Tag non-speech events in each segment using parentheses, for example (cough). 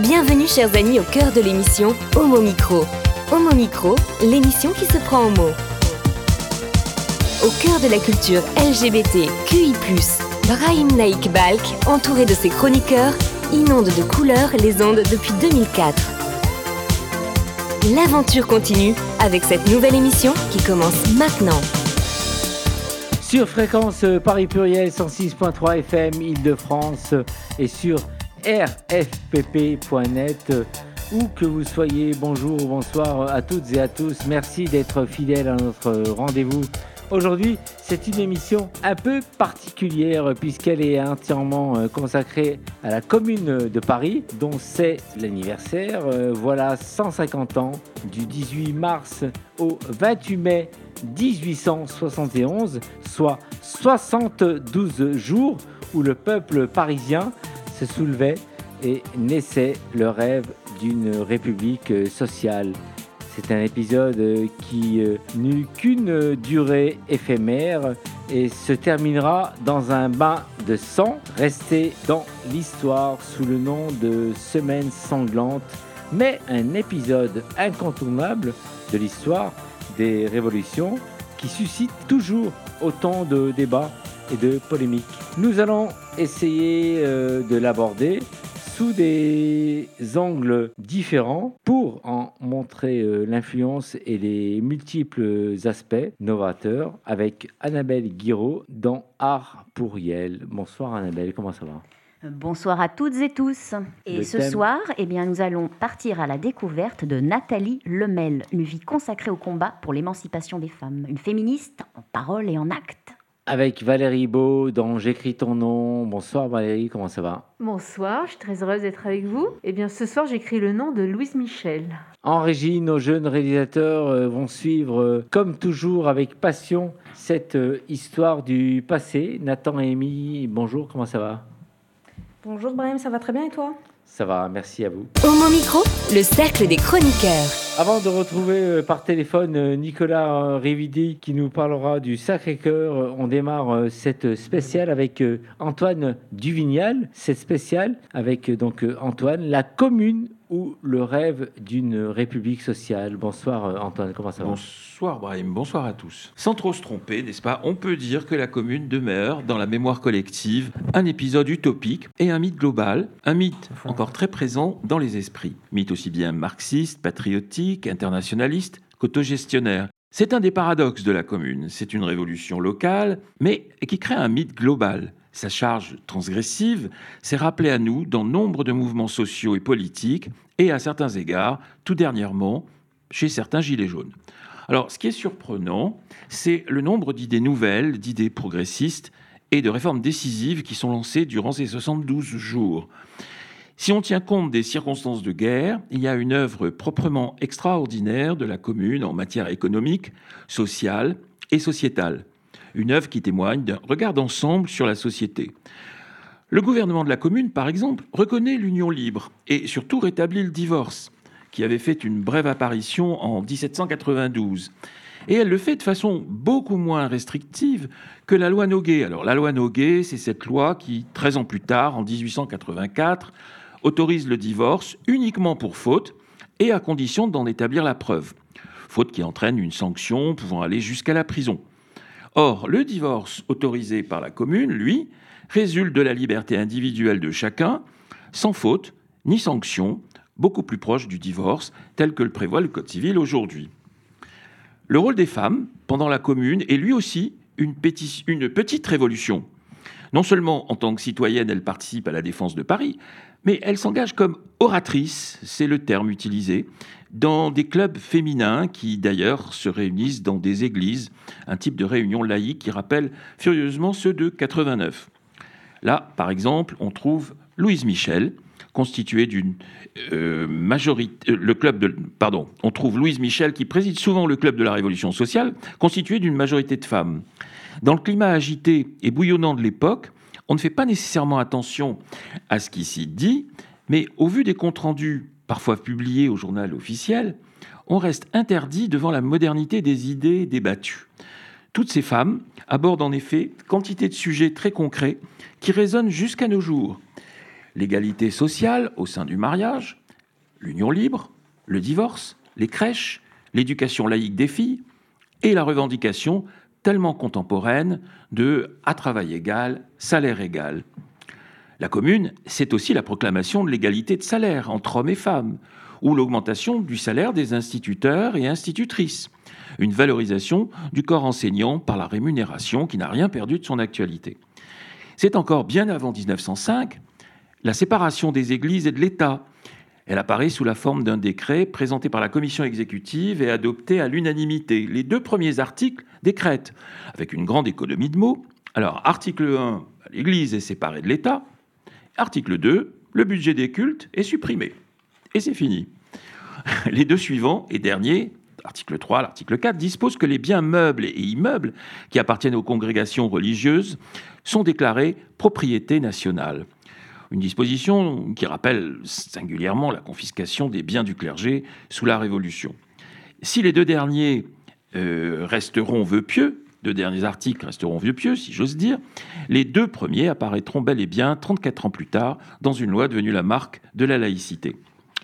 Bienvenue chers amis au cœur de l'émission Homo Micro. Homo Micro, l'émission qui se prend en mots. Au cœur de la culture LGBT, QI+, Brahim Naik Balk, entouré de ses chroniqueurs, inonde de couleurs les ondes depuis 2004. L'aventure continue avec cette nouvelle émission qui commence maintenant. Sur fréquence Paris Pluriel 106.3 FM Île-de-France et sur rfpp.net. Où que vous soyez, bonjour ou bonsoir à toutes et à tous. Merci d'être fidèles à notre rendez-vous. Aujourd'hui, c'est une émission un peu particulière puisqu'elle est entièrement euh, consacrée à la commune de Paris, dont c'est l'anniversaire. Euh, voilà 150 ans du 18 mars au 28 mai 1871, soit 72 jours où le peuple parisien soulevait et naissait le rêve d'une république sociale. C'est un épisode qui euh, n'eut qu'une durée éphémère et se terminera dans un bain de sang, resté dans l'histoire sous le nom de Semaine sanglante, mais un épisode incontournable de l'histoire des révolutions qui suscite toujours autant de débats et de polémiques. Nous allons essayer euh, de l'aborder sous des angles différents pour en montrer euh, l'influence et les multiples aspects novateurs avec Annabelle Guiraud dans Art pour Yel. Bonsoir Annabelle, comment ça va? Bonsoir à toutes et tous. Et Le ce thème- soir, eh bien, nous allons partir à la découverte de Nathalie Lemel, une vie consacrée au combat pour l'émancipation des femmes, une féministe en parole et en acte. Avec Valérie Beau dans J'écris ton nom. Bonsoir Valérie, comment ça va? Bonsoir, je suis très heureuse d'être avec vous. Eh bien, ce soir, j'écris le nom de Louise Michel. En régie, nos jeunes réalisateurs euh, vont suivre, euh, comme toujours, avec passion, cette euh, histoire du passé. Nathan et Amy, bonjour, comment ça va? Bonjour Brahim, ça va très bien et toi? Ça va, merci à vous. Homo Micro, le cercle des chroniqueurs. Avant de retrouver euh, par téléphone euh, Nicolas euh, Rividi qui nous parlera du Sacré-Cœur, on démarre cette spéciale avec Antoine Duvignal. Cette spéciale avec donc Antoine, la commune ou le rêve d'une république sociale. Bonsoir euh, Antoine, comment ça va Bonsoir Brahim, bonsoir à tous. Sans trop se tromper, n'est-ce pas, on peut dire que la commune demeure dans la mémoire collective un épisode utopique et un mythe global, un mythe encore très présent dans les esprits. Mythe aussi bien marxiste, patriotique, internationaliste qu'autogestionnaire. C'est un des paradoxes de la commune. C'est une révolution locale, mais qui crée un mythe global. Sa charge transgressive s'est rappelée à nous dans nombre de mouvements sociaux et politiques, et à certains égards, tout dernièrement, chez certains gilets jaunes. Alors, ce qui est surprenant, c'est le nombre d'idées nouvelles, d'idées progressistes et de réformes décisives qui sont lancées durant ces 72 jours. Si on tient compte des circonstances de guerre, il y a une œuvre proprement extraordinaire de la commune en matière économique, sociale et sociétale. Une œuvre qui témoigne d'un regard d'ensemble sur la société. Le gouvernement de la commune, par exemple, reconnaît l'union libre et surtout rétablit le divorce, qui avait fait une brève apparition en 1792. Et elle le fait de façon beaucoup moins restrictive que la loi Noguet. Alors la loi Noguet, c'est cette loi qui, 13 ans plus tard, en 1884, autorise le divorce uniquement pour faute et à condition d'en établir la preuve. Faute qui entraîne une sanction pouvant aller jusqu'à la prison. Or, le divorce autorisé par la commune, lui, résulte de la liberté individuelle de chacun, sans faute ni sanction, beaucoup plus proche du divorce tel que le prévoit le Code civil aujourd'hui. Le rôle des femmes pendant la commune est lui aussi une, petite révolution. Non seulement en tant que citoyenne, elle participe à la défense de Paris, mais elle s'engage comme oratrice, c'est le terme utilisé, dans des clubs féminins qui d'ailleurs se réunissent dans des églises, un type de réunion laïque qui rappelle furieusement ceux de 89. Là, par exemple, on trouve Louise Michel, constituée d'une euh, majorité. euh. Pardon, on trouve Louise Michel qui préside souvent le club de la Révolution sociale, constitué d'une majorité de femmes. Dans le climat agité et bouillonnant de l'époque, on ne fait pas nécessairement attention à ce qui s'y dit, mais au vu des comptes rendus, parfois publiés au journal officiel, on reste interdit devant la modernité des idées débattues. Toutes ces femmes abordent en effet quantité de sujets très concrets qui résonnent jusqu'à nos jours. l'égalité sociale au sein du mariage, l'union libre, le divorce, les crèches, l'éducation laïque des filles et la revendication tellement contemporaine de à travail égal, salaire égal. La commune, c'est aussi la proclamation de l'égalité de salaire entre hommes et femmes, ou l'augmentation du salaire des instituteurs et institutrices, une valorisation du corps enseignant par la rémunération qui n'a rien perdu de son actualité. C'est encore bien avant 1905 la séparation des églises et de l'État. Elle apparaît sous la forme d'un décret présenté par la commission exécutive et adopté à l'unanimité. Les deux premiers articles décrètent, avec une grande économie de mots. Alors, article 1, l'Église est séparée de l'État. Article 2, le budget des cultes est supprimé. Et c'est fini. Les deux suivants et derniers, l'article 3, l'article 4, disposent que les biens meubles et immeubles qui appartiennent aux congrégations religieuses sont déclarés propriété nationale. Une disposition qui rappelle singulièrement la confiscation des biens du clergé sous la Révolution. Si les deux derniers euh, resteront vœux pieux, deux derniers articles resteront vieux pieux, si j'ose dire, les deux premiers apparaîtront bel et bien 34 ans plus tard dans une loi devenue la marque de la laïcité.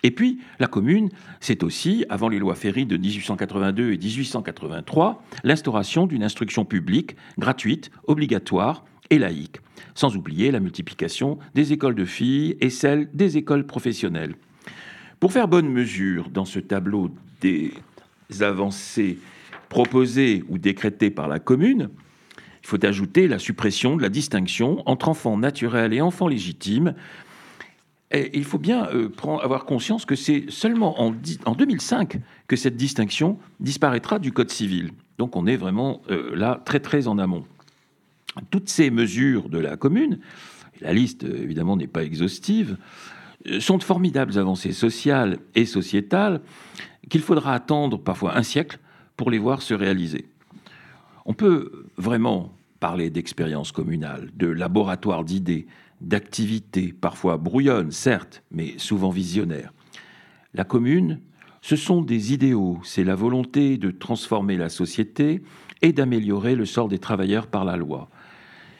Et puis, la commune, c'est aussi, avant les lois Ferry de 1882 et 1883, l'instauration d'une instruction publique gratuite, obligatoire et laïque, sans oublier la multiplication des écoles de filles et celle des écoles professionnelles. Pour faire bonne mesure dans ce tableau des avancées proposées ou décrétées par la commune, il faut ajouter la suppression de la distinction entre enfants naturels et enfants légitimes, il faut bien euh, avoir conscience que c'est seulement en, en, 2005 que cette distinction disparaîtra du Code civil. Donc on est vraiment euh, là très très en amont. Toutes ces mesures de la commune, la liste évidemment n'est pas exhaustive, euh, sont de formidables avancées sociales et sociétales qu'il faudra attendre parfois un siècle pour les voir se réaliser. On peut vraiment parler d'expérience communale, de laboratoire d'idées, d'activités, parfois brouillonnes, certes, mais souvent visionnaires. La commune, ce sont des idéaux, c'est la volonté de transformer la société et d'améliorer le sort des travailleurs par la loi.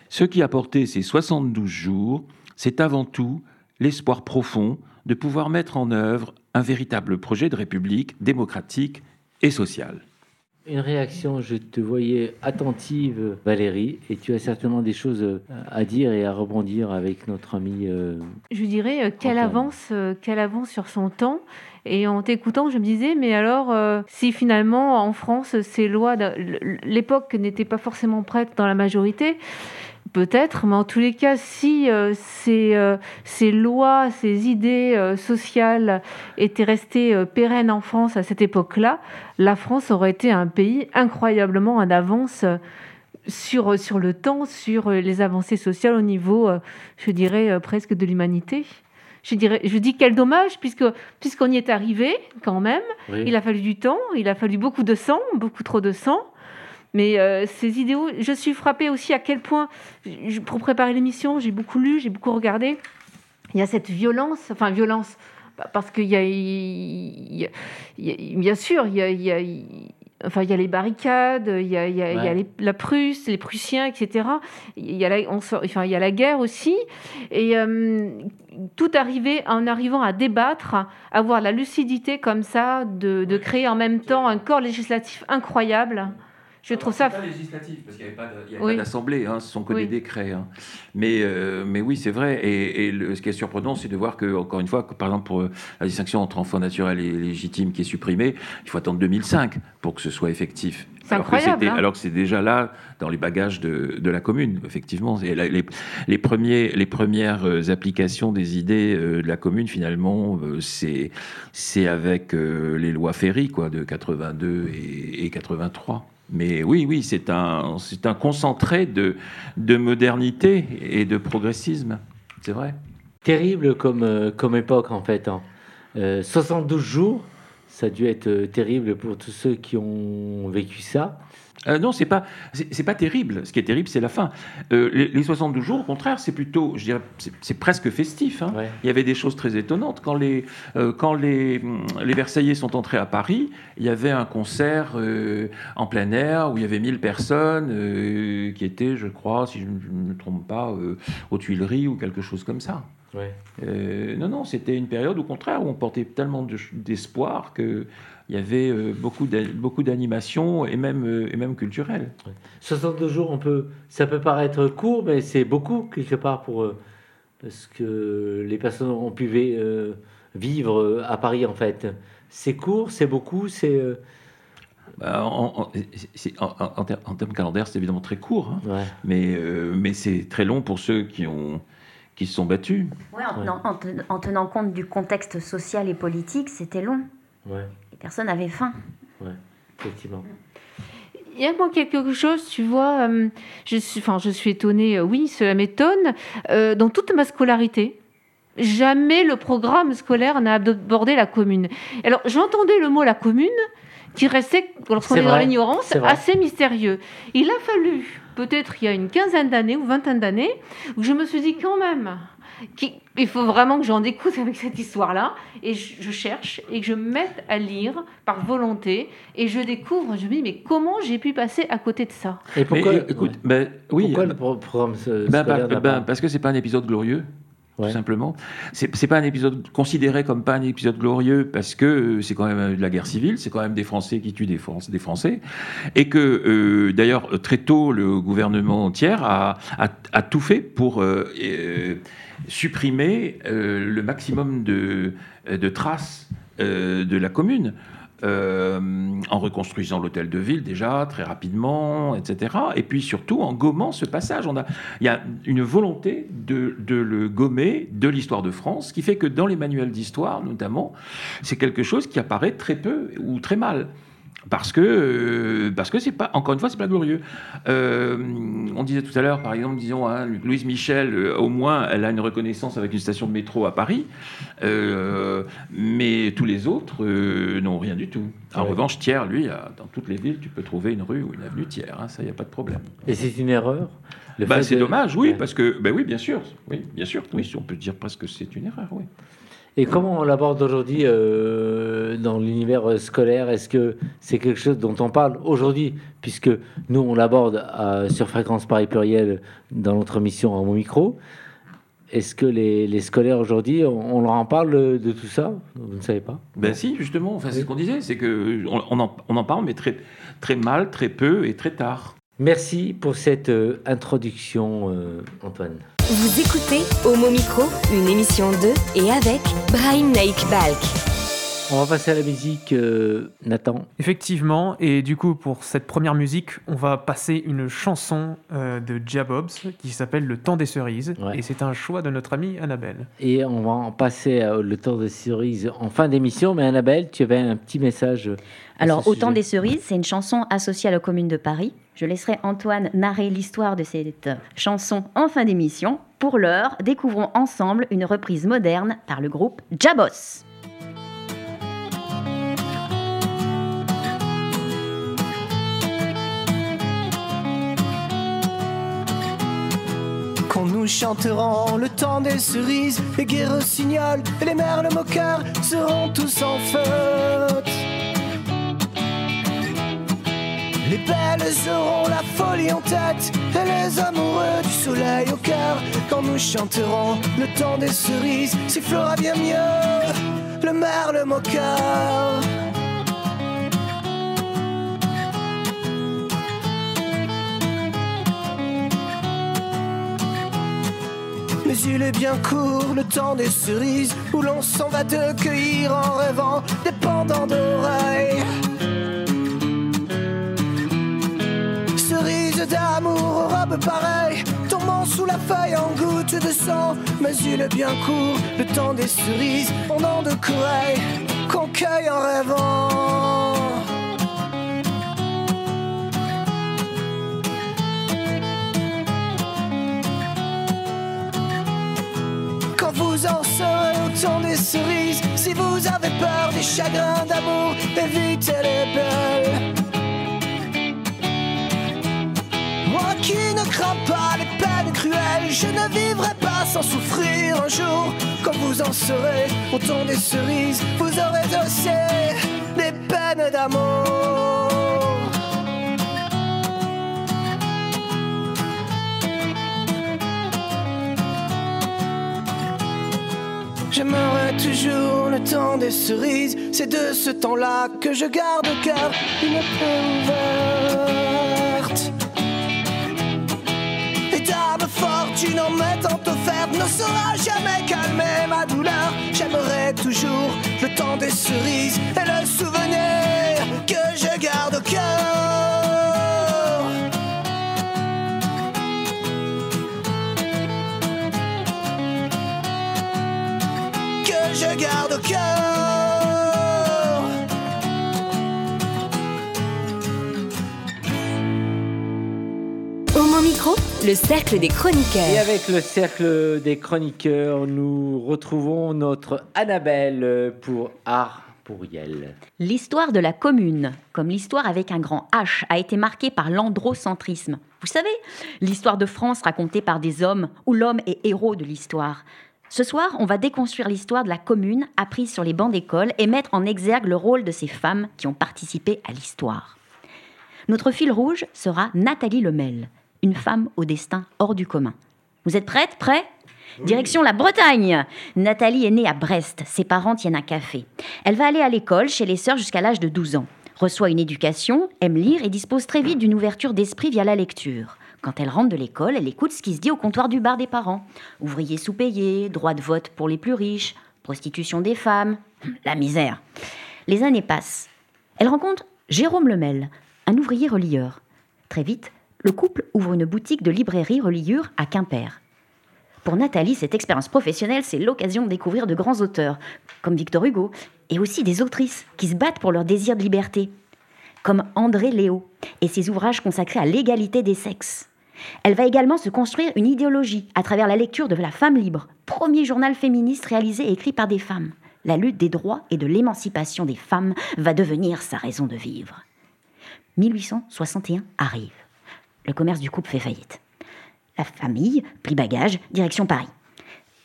Ce qui a porté ces 72 jours, c'est avant tout l'espoir profond de pouvoir mettre en œuvre un véritable projet de république démocratique et sociale. Une réaction, je te voyais attentive, Valérie, et tu as certainement des choses euh, à dire et à rebondir avec notre ami. Euh, je dirais euh, qu'elle avance, qu'elle avance sur son temps. Et en t'écoutant, je me disais, mais alors, si finalement en France, ces lois, l'époque n'était pas forcément prête dans la majorité, Peut-être, mais en tous les cas, si euh, euh, ces, lois, ces idées euh, sociales étaient restées pérennes en France à cette époque-là, la France aurait été un pays incroyablement en avance sur, sur le temps, sur les avancées sociales au niveau, je dirais, presque de l'humanité. Je, dirais, je dis quel dommage, puisque, puisqu'on y est arrivé quand même. Il a fallu du temps, il a fallu beaucoup de sang, beaucoup trop de sang. Mais euh, ces idéaux, je suis frappée aussi à quel point, pour préparer l'émission, j'ai beaucoup lu, j'ai beaucoup regardé. Il y a cette violence, enfin violence, parce qu'il y, a, bien sûr, il y a, enfin, il y a les barricades, il y a, il y a la Prusse, les Prussiens, etc. Il y a la, enfin, il y a la guerre aussi. Et euh, tout arrivé en arrivant à débattre, avoir la lucidité comme ça, de, de créer en même temps un corps législatif incroyable. Je trouve ça. pas législatif, parce qu'il n'y avait pas d'assemblée, hein, ce sont que des décrets. Hein. Mais, euh, mais oui, c'est vrai. Et, ce qui est surprenant, c'est de voir que, encore une fois, que, par exemple, pour euh, la distinction entre enfant naturel et légitime qui est supprimée, il faut attendre 2005 pour que ce soit effectif. C'est incroyable. Hein. alors que c'est déjà là dans les bagages de, de la commune, effectivement. les, les, premiers, les premières euh, applications des idées de la commune, finalement, c'est avec les lois Ferry, quoi, de 82 et, et 83. Mais oui, oui, c'est un, c'est un concentré de, de modernité et de progressisme, c'est vrai. Terrible comme, euh, comme époque, en fait. 72 hein. euh, jours, ça a dû être euh, terrible pour tous ceux qui ont vécu ça. Euh, non, c'est pas, c'est pas terrible. Ce qui est terrible, c'est la fin. Euh, les, 72 jours, au contraire, c'est plutôt, je dirais, c'est presque festif. Hein. Il y avait des choses très étonnantes. Quand les, euh, quand les, les Versaillais sont entrés à Paris, il y avait un concert en plein air où il y avait 1000 personnes qui étaient, je crois, si je ne me trompe pas, aux Tuileries ou quelque chose comme ça. Ouais. Non, non, c'était une période au contraire où on portait tellement de- d'espoir qu'il y avait euh, beaucoup d'a- beaucoup d'animation et même, euh, et même culturelle. 62 jours, on peut, ça peut paraître court, mais c'est beaucoup quelque part pour euh, parce que les personnes ont pu vi- euh, vivre à Paris en fait. C'est court, c'est beaucoup, c'est euh, Bah, en, en- en- en- en ter- en termes calendaires, c'est évidemment très court, hein, ouais. mais, euh, mais c'est très long pour ceux qui, ont, qui se sont battus. Ouais, en, Ouais. tenant- en ten- en tenant compte du contexte social et politique, c'était long. Ouais, Les personnes avaient faim. effectivement. Il y a moi quelque chose, tu vois, euh, je suis, enfin, je suis étonnée, euh, oui, cela m'étonne. Euh, dans toute ma scolarité, jamais le programme scolaire n'a abordé la commune. Alors, j'entendais le mot la commune qui restait, lorsqu'on C'est est, dans l'ignorance, assez mystérieux. Il a fallu, peut-être il y a une quinzaine d'années ou vingtaine d'années, où je me suis dit quand même, il faut vraiment que j'en découte avec cette histoire-là, et je, je cherche et que je me mette à lire par volonté, et je découvre, je me dis, mais comment j'ai pu passer à côté de ça? Et pourquoi, mais, écoute, ben, oui, pourquoi euh, le pro- programme ben, ben, ben, parce que c'est pas un épisode glorieux. Tout simplement. C'est pas un épisode considéré comme pas un épisode glorieux parce que euh, c'est quand même euh, de la guerre civile, c'est quand même des Français qui tuent des, Français, des Français. Et que, euh, d'ailleurs, très tôt, le gouvernement tiers a, a- tout fait pour supprimer le maximum de, de traces de la commune. Euh, en reconstruisant l'hôtel de ville déjà très rapidement, etc. Et puis surtout en gommant ce passage. On a, il y a une volonté de, de le gommer de l'histoire de France, qui fait que dans les manuels d'histoire, notamment, c'est quelque chose qui apparaît très peu ou très mal. Parce que, euh, parce que c'est pas, encore une fois, c'est pas glorieux. Euh, on disait tout à l'heure, par exemple, disons, hein, Louise Michel, euh, au moins, elle a une reconnaissance avec une station de métro à Paris, mais tous les autres n'ont rien du tout. En Ouais. revanche, Thiers, lui, a- dans toutes les villes, tu peux trouver une rue ou une avenue Thiers, hein, ça, il n'y a pas de problème. Et c'est une erreur. Bah, c'est de- dommage, oui, Ouais. parce que, ben oui, bien sûr, oui, bien sûr, oui, on peut dire presque que c'est une erreur, oui. Et comment on l'aborde aujourd'hui euh, dans l'univers scolaire? Est-ce que c'est quelque chose dont on parle aujourd'hui? Puisque nous, on l'aborde sur Fréquence Paris Pluriel dans notre mission en mon micro. Est-ce que les, les scolaires aujourd'hui, on, on leur en parle de, tout ça? Vous ne savez pas? Ben si, justement, enfin, c'est ce qu'on disait, c'est que on, on en, on en parle, mais très, très mal, très peu et très tard. Merci pour cette euh, introduction, euh, Antoine. Vous écoutez Homo Micro, une émission de et avec Brahim Naik Balk. On va passer à la musique, euh, Nathan. Effectivement, et du coup, pour cette première musique, on va passer une chanson euh, de Jabobs qui s'appelle Le temps des cerises. Ouais. Et c'est un choix de notre amie Annabelle. Et on va en passer à le temps de cerise en fin d'émission. Mais Annabelle, tu avais un petit message. Alors, Autant sujet. des cerises, c'est une chanson associée à la commune de Paris. Je laisserai Antoine narrer l'histoire de cette chanson en fin d'émission. Pour l'heure, découvrons ensemble une reprise moderne par le groupe Jabos. Quand nous chanterons le temps des cerises, les guérossignols et les merles moqueurs seront tous en fête. Les belles auront la folie en tête et les amoureux du soleil au cœur. Quand nous chanterons le temps des cerises, sifflera bien mieux le merle moqueur. Mais il est bien court le temps des cerises où l'on s'en va de cueillir en rêvant des pendants d'oreilles. D'amour aux robes pareilles, tombant sous la feuille en gouttes de sang. Mais il est bien court le temps des cerises, pendant de corail qu'on cueille en rêvant. Quand vous en serez au temps des cerises, si vous avez peur des chagrins d'amour, évitez les belles. Qui ne crains pas les peines cruelles, je ne vivrai pas sans souffrir un jour. Quand vous en serez au temps des cerises, vous aurez aussi des peines d'amour. J'aimerais toujours le temps des cerises. C'est de ce temps-là que je garde au cœur une paix ouverte. Fortune en m'étant offerte ne saura jamais calmer ma douleur. J'aimerais toujours le temps des cerises et le souvenir que je garde au cœur. Que je garde au cœur. Le cercle des Et chroniqueurs. avec le cercle des chroniqueurs, nous retrouvons notre Annabelle pour Art pour Yel. L'histoire de la commune, comme l'histoire avec un grand H, a été marquée par l'androcentrisme. Vous savez, l'histoire de France racontée par des hommes où l'homme est héros de l'histoire. Ce soir, on va déconstruire l'histoire de la commune apprise sur les bancs d'école et mettre en exergue le rôle de ces femmes qui ont participé à l'histoire. Notre fil rouge sera Nathalie Lemel, une femme au destin hors du commun. Vous êtes prête? Prêts Direction la Bretagne Nathalie est née à Brest, ses parents tiennent un café. Elle va aller à l'école chez les sœurs jusqu'à l'âge de 12 ans, reçoit une éducation, aime lire et dispose très vite d'une ouverture d'esprit via la lecture. Quand elle rentre de l'école, elle écoute ce qui se dit au comptoir du bar des parents. Ouvriers sous-payés, droit de vote pour les plus riches, prostitution des femmes, (clears throat) la misère. Les années passent. Elle rencontre Jérôme Lemel, un ouvrier relieur. Très vite, le couple ouvre une boutique de librairie reliure à Quimper. Pour Nathalie, cette expérience professionnelle, c'est l'occasion de découvrir de grands auteurs, comme Victor Hugo, et aussi des autrices qui se battent pour leur désir de liberté, comme André Léo et ses ouvrages consacrés à l'égalité des sexes. Elle va également se construire une idéologie à travers la lecture de La Femme libre, premier journal féministe réalisé et écrit par des femmes. La lutte des droits et de l'émancipation des femmes va devenir sa raison de vivre. 1861 arrive. Le commerce du couple fait faillite. La famille plie bagage, direction Paris.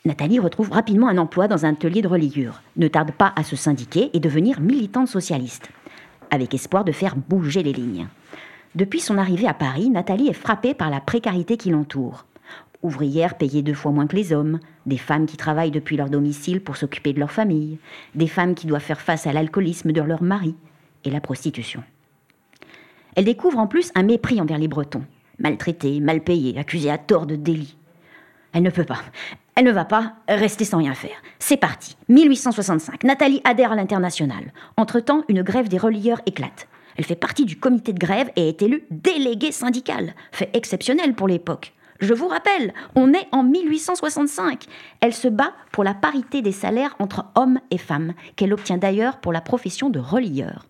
Nathalie retrouve rapidement un emploi dans un atelier de reliure, ne tarde pas à se syndiquer et devenir militante socialiste, avec espoir de faire bouger les lignes. Depuis son arrivée à Paris, Nathalie est frappée par la précarité qui l'entoure. Ouvrières payées deux fois moins que les hommes, des femmes qui travaillent depuis leur domicile pour s'occuper de leur famille, des femmes qui doivent faire face à l'alcoolisme de leur mari et la prostitution. Elle découvre en plus un mépris envers les Bretons, maltraités, mal payés, accusés à tort de délit. Elle ne peut pas. Elle ne va pas rester sans rien faire. C'est parti. 1865. Nathalie adhère à l'international. Entre-temps, une grève des relieurs éclate. Elle fait partie du comité de grève et est élue déléguée syndicale. Fait exceptionnel pour l'époque. Je vous rappelle, on est en 1865. Elle se bat pour la parité des salaires entre hommes et femmes, qu'elle obtient d'ailleurs pour la profession de relieur.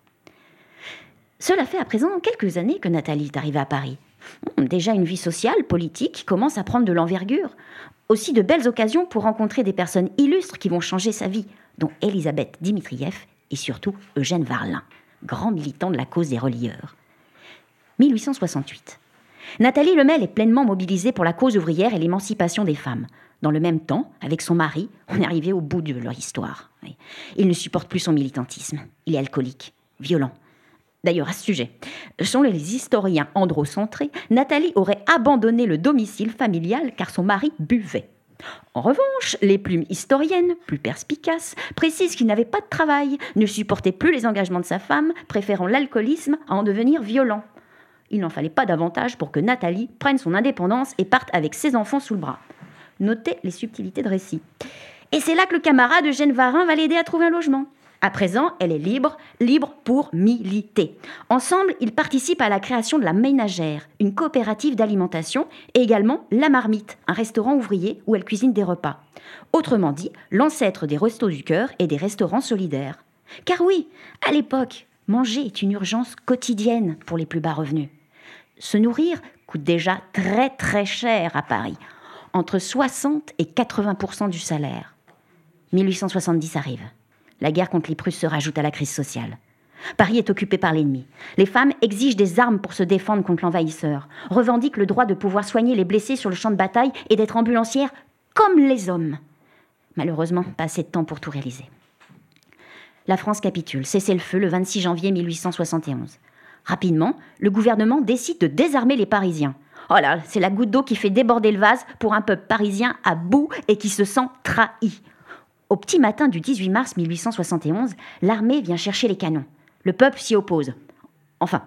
Cela fait à présent quelques années que Nathalie est arrivée à Paris. Déjà une vie sociale, politique, commence à prendre de l'envergure. Aussi de belles occasions pour rencontrer des personnes illustres qui vont changer sa vie, dont Elisabeth Dimitrieff et surtout Eugène Varlin, grand militant de la cause des relieurs. 1868. Nathalie Lemel est pleinement mobilisée pour la cause ouvrière et l'émancipation des femmes. Dans le même temps, avec son mari, on est arrivé au bout de leur histoire. Il ne supporte plus son militantisme. Il est alcoolique, violent. D'ailleurs, à ce sujet, selon les historiens androcentrés, Nathalie aurait abandonné le domicile familial car son mari buvait. En revanche, les plumes historiennes, plus perspicaces, précisent qu'il n'avait pas de travail, ne supportait plus les engagements de sa femme, préférant l'alcoolisme à en devenir violent. Il n'en fallait pas davantage pour que Nathalie prenne son indépendance et parte avec ses enfants sous le bras. Notez les subtilités de récit. Et c'est là que le camarade Eugène Varin va l'aider à trouver un logement. À présent, elle est libre, libre pour militer. Ensemble, ils participent à la création de la Ménagère, une coopérative d'alimentation, et également La Marmite, un restaurant ouvrier où elle cuisine des repas. Autrement dit, l'ancêtre des restos du cœur et des restaurants solidaires. Car oui, à l'époque, manger est une urgence quotidienne pour les plus bas revenus. Se nourrir coûte déjà très très cher à Paris, entre 60 et 80% du salaire. 1870 arrive. La guerre contre les Prusses se rajoute à la crise sociale. Paris est occupé par l'ennemi. Les femmes exigent des armes pour se défendre contre l'envahisseur, revendiquent le droit de pouvoir soigner les blessés sur le champ de bataille et d'être ambulancières comme les hommes. Malheureusement, pas assez de temps pour tout réaliser. La France capitule, cessez le feu le 26 janvier 1871. Rapidement, le gouvernement décide de désarmer les Parisiens. Oh là, c'est la goutte d'eau qui fait déborder le vase pour un peuple parisien à bout et qui se sent trahi. Au petit matin du 18 mars 1871, l'armée vient chercher les canons. Le peuple s'y oppose. Enfin,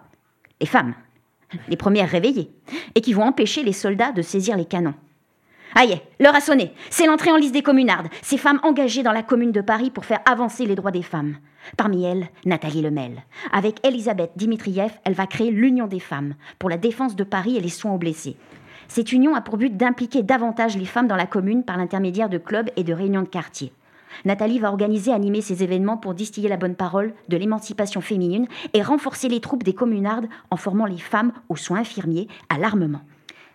les femmes, les premières réveillées, et qui vont empêcher les soldats de saisir les canons. Aïe, l'heure a sonné. C'est l'entrée en liste des communardes, ces femmes engagées dans la commune de Paris pour faire avancer les droits des femmes. Parmi elles, Nathalie Lemel. Avec Elisabeth Dimitrieff, elle va créer l'Union des femmes pour la défense de Paris et les soins aux blessés. Cette union a pour but d'impliquer davantage les femmes dans la commune par l'intermédiaire de clubs et de réunions de quartier. Nathalie va organiser et animer ces événements pour distiller la bonne parole de l'émancipation féminine et renforcer les troupes des communardes en formant les femmes aux soins infirmiers, à l'armement.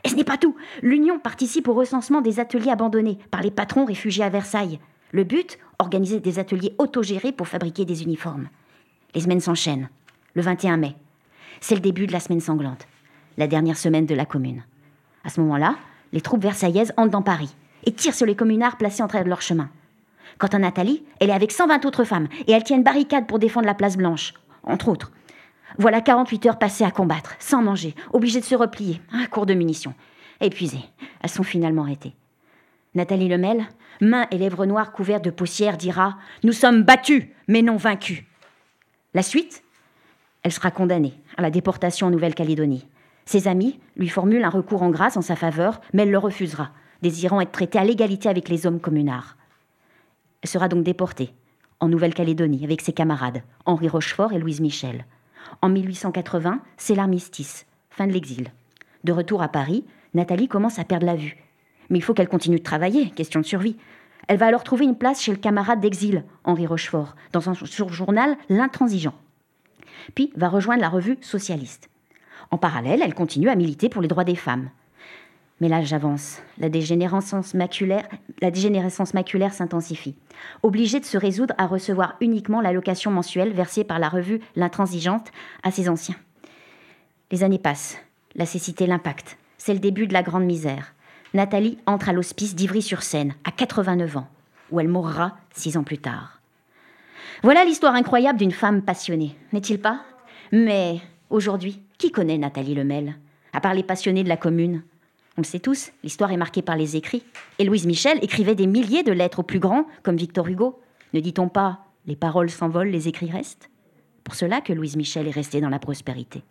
Et ce n'est pas tout. L'Union participe au recensement des ateliers abandonnés par les patrons réfugiés à Versailles. Le but Organiser des ateliers autogérés pour fabriquer des uniformes. Les semaines s'enchaînent. Le 21 mai. C'est le début de la semaine sanglante. La dernière semaine de la commune. À ce moment-là, les troupes versaillaises entrent dans Paris et tirent sur les communards placés en train de leur chemin. Quant à Nathalie, elle est avec 120 autres femmes et elle tient une barricade pour défendre la place Blanche, entre autres. Voilà 48 heures passées à combattre, sans manger, obligées de se replier, à court de munitions. Épuisées, elles sont finalement arrêtées. Nathalie Lemel, mains et lèvres noires couvertes de poussière, dira Nous sommes battus, mais non vaincus. La suite? Elle sera condamnée à la déportation en Nouvelle-Calédonie. Ses amis lui formulent un recours en grâce en sa faveur, mais elle le refusera, désirant être traitée à l'égalité avec les hommes communards. Elle sera donc déportée en Nouvelle-Calédonie avec ses camarades, Henri Rochefort et Louise Michel. En 1880, c'est l'armistice, fin de l'exil. De retour à Paris, Nathalie commence à perdre la vue. Mais il faut qu'elle continue de travailler, question de survie. Elle va alors trouver une place chez le camarade d'exil, Henri Rochefort, dans son journal L'Intransigeant. Puis va rejoindre la revue socialiste. En parallèle, elle continue à militer pour les droits des femmes. Mais là, j'avance. La dégénérescence maculaire, s'intensifie. Obligée de se résoudre à recevoir uniquement l'allocation mensuelle versée par la revue L'Intransigeante à ses anciens. Les années passent. La cécité l'impacte. C'est le début de la grande misère. Nathalie entre à l'hospice d'Ivry-sur-Seine, à 89 ans, où elle mourra six ans plus tard. Voilà l'histoire incroyable d'une femme passionnée, n'est-il pas? Mais aujourd'hui, qui connaît Nathalie Lemel? À part les passionnés de la commune on le sait tous, l'histoire est marquée par les écrits. Et Louise Michel écrivait des milliers de lettres aux plus grands, comme Victor Hugo. Ne dit-on pas les paroles s'envolent, les écrits restent? Pour cela que Louise Michel est restée dans la prospérité.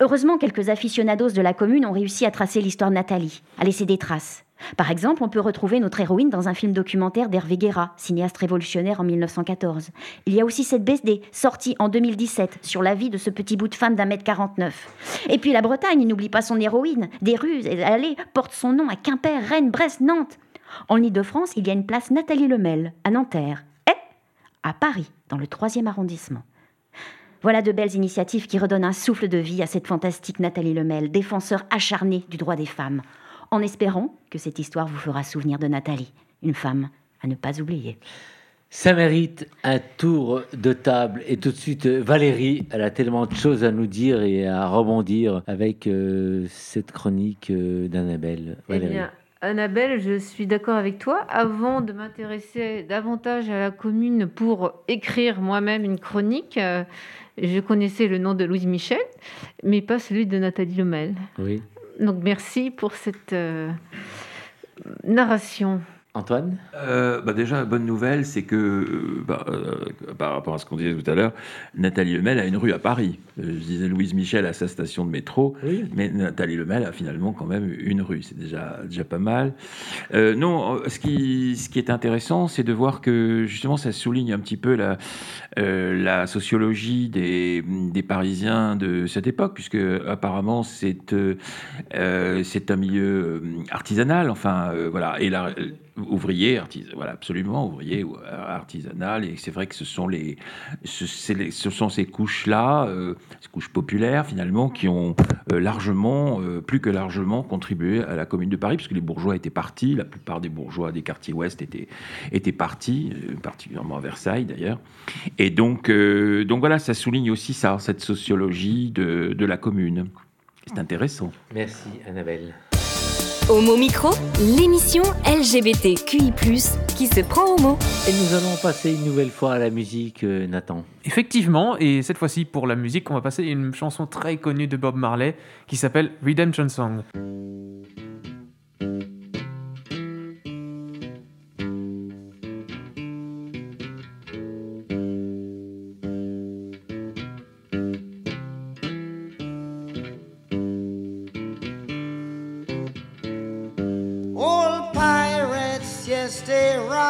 Heureusement, quelques aficionados de la commune ont réussi à tracer l'histoire de Nathalie, à laisser des traces. Par exemple, on peut retrouver notre héroïne dans un film documentaire d'Hervé Guerra, cinéaste révolutionnaire en 1914. Il y a aussi cette BSD, sortie en 2017, sur la vie de ce petit bout de femme d'un mètre 49. Et puis la Bretagne, n'oublie pas son héroïne. Des rues et allées portent son nom à Quimper, Rennes, Brest, Nantes. En Ile-de-France, il y a une place Nathalie Lemel, à Nanterre, et à Paris, dans le 3e arrondissement. Voilà de belles initiatives qui redonnent un souffle de vie à cette fantastique Nathalie Lemel, défenseur acharnée du droit des femmes en espérant que cette histoire vous fera souvenir de Nathalie, une femme à ne pas oublier. Ça mérite un tour de table. Et tout de suite, Valérie, elle a tellement de choses à nous dire et à rebondir avec euh, cette chronique euh, d'Annabelle. Eh bien, Annabelle, je suis d'accord avec toi. Avant de m'intéresser davantage à la commune pour écrire moi-même une chronique, euh, je connaissais le nom de Louise Michel, mais pas celui de Nathalie Lemel. Oui. Donc merci pour cette euh, narration. Antoine euh, bah Déjà, bonne nouvelle, c'est que, euh, bah, euh, par rapport à ce qu'on disait tout à l'heure, Nathalie Lemel a une rue à Paris. je disais Louise Michel à sa station de métro, mais Nathalie Lemel a finalement quand même une rue. C'est déjà, déjà pas mal. non, ce qui, ce qui est intéressant, c'est de voir que justement, ça souligne un petit peu la, la sociologie des, des, Parisiens de cette époque, puisque apparemment, c'est c'est un milieu artisanal. Enfin, voilà. Et la, ouvrier, voilà, absolument ouvrier ou euh, artisanal. Et c'est vrai que ce sont les, ce sont ces couches-là, euh, ces couches populaires finalement, qui ont euh, largement, plus que largement, contribué à la Commune de Paris, puisque les bourgeois étaient partis. La plupart des bourgeois des quartiers ouest étaient étaient partis, particulièrement à Versailles d'ailleurs. Et donc, donc voilà, ça souligne aussi ça, cette sociologie de, de la Commune. C'est intéressant. Merci Annabelle. Homo Micro, l'émission LGBTQI+, qui se prend au mot. Et nous allons passer une nouvelle fois à la musique, euh, Nathan. Effectivement, et cette fois-ci pour la musique, on va passer une chanson très connue de Bob Marley qui s'appelle Redemption Song.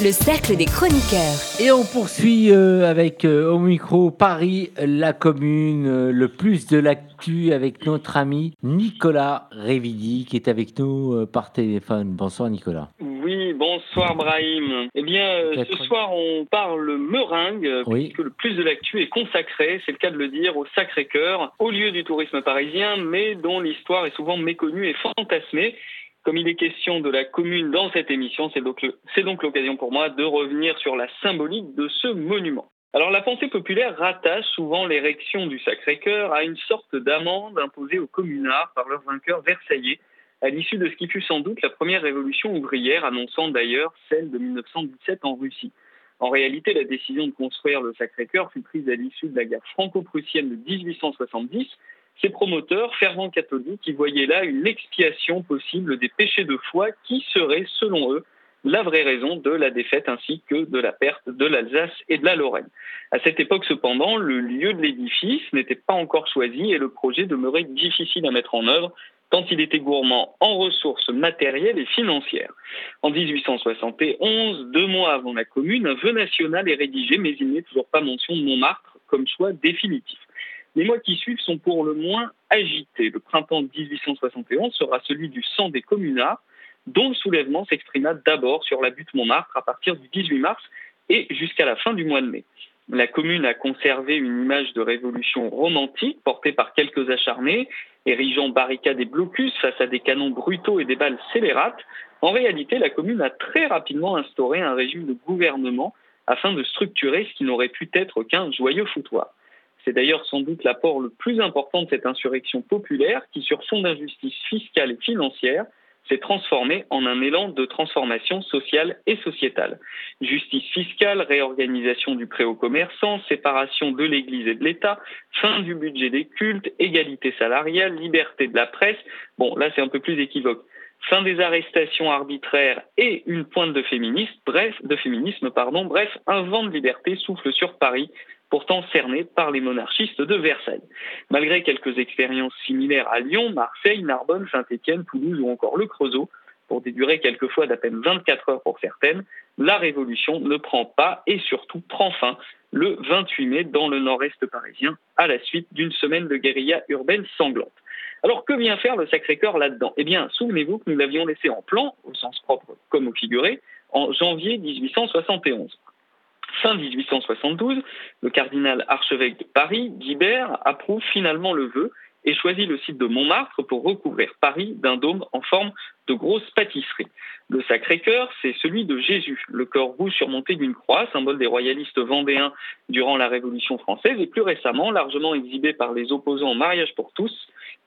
Le cercle des chroniqueurs. Et on poursuit euh, avec euh, au micro Paris, la commune, euh, le plus de l'actu avec notre ami Nicolas Révidi qui est avec nous euh, par téléphone. Bonsoir Nicolas. Oui, bonsoir Brahim. Eh bien, euh, ce soir, on parle meringue, Oui. puisque le plus de l'actu est consacré, c'est le cas de le dire, au Sacré-Cœur, au lieu du tourisme parisien, mais dont l'histoire est souvent méconnue et fantasmée. Comme il est question de la commune dans cette émission, c'est donc, l'occasion pour moi de revenir sur la symbolique de ce monument. Alors la pensée populaire rattache souvent l'érection du Sacré-Cœur à une sorte d'amende imposée aux communards par leur vainqueur versaillais à l'issue de ce qui fut sans doute la première révolution ouvrière, annonçant d'ailleurs celle de 1917 en Russie. En réalité, la décision de construire le Sacré-Cœur fut prise à l'issue de la guerre franco-prussienne de 1870. Ses promoteurs, fervents catholiques, y voyaient là une expiation possible des péchés de foi qui serait, selon eux, la vraie raison de la défaite ainsi que de la perte de l'Alsace et de la Lorraine. À cette époque, cependant, le lieu de l'édifice n'était pas encore choisi et le projet demeurait difficile à mettre en œuvre tant il était gourmand en ressources matérielles et financières. En 1871, deux mois avant la commune, un vœu national est rédigé, mais il n'est toujours pas mention de Montmartre comme choix définitif. Les mois qui suivent sont pour le moins agités. Le printemps de 1871 sera celui du sang des communards, dont le soulèvement s'exprima d'abord sur la butte Montmartre à partir du 18 mars et jusqu'à la fin du mois de mai. La commune a conservé une image de révolution romantique portée par quelques acharnés, érigeant barricades et blocus face à des canons brutaux et des balles scélérates. En réalité, la commune a très rapidement instauré un régime de gouvernement afin de structurer ce qui n'aurait pu être qu'un joyeux foutoir. C'est d'ailleurs sans doute l'apport le plus important de cette insurrection populaire qui, sur fond d'injustice fiscale et financière, s'est transformé en un élan de transformation sociale et sociétale. Justice fiscale, réorganisation du prêt aux commerçants, séparation de l'Église et de l'État, fin du budget des cultes, égalité salariale, liberté de la presse. Bon, là c'est un peu plus équivoque. Fin des arrestations arbitraires et une pointe de féminisme, bref, de féminisme, pardon, bref, un vent de liberté souffle sur Paris pourtant cerné par les monarchistes de Versailles. Malgré quelques expériences similaires à Lyon, Marseille, Narbonne, Saint-Étienne, Toulouse ou encore le Creusot, pour des durées quelquefois d'à peine 24 heures pour certaines, la révolution ne prend pas et surtout prend fin le 28 mai dans le nord-est parisien à la suite d'une semaine de guérilla urbaine sanglante. Alors que vient faire le Sacré-Cœur là-dedans? Eh bien, souvenez-vous que nous l'avions laissé en plan, au sens propre comme au figuré, en janvier 1871. Fin 1872, le cardinal archevêque de Paris, Guibert, approuve finalement le vœu et choisit le site de Montmartre pour recouvrir Paris d'un dôme en forme de grosse pâtisserie. Le Sacré-Cœur, c'est celui de Jésus, le corps rouge surmonté d'une croix, symbole des royalistes vendéens durant la Révolution française et plus récemment largement exhibé par les opposants au mariage pour tous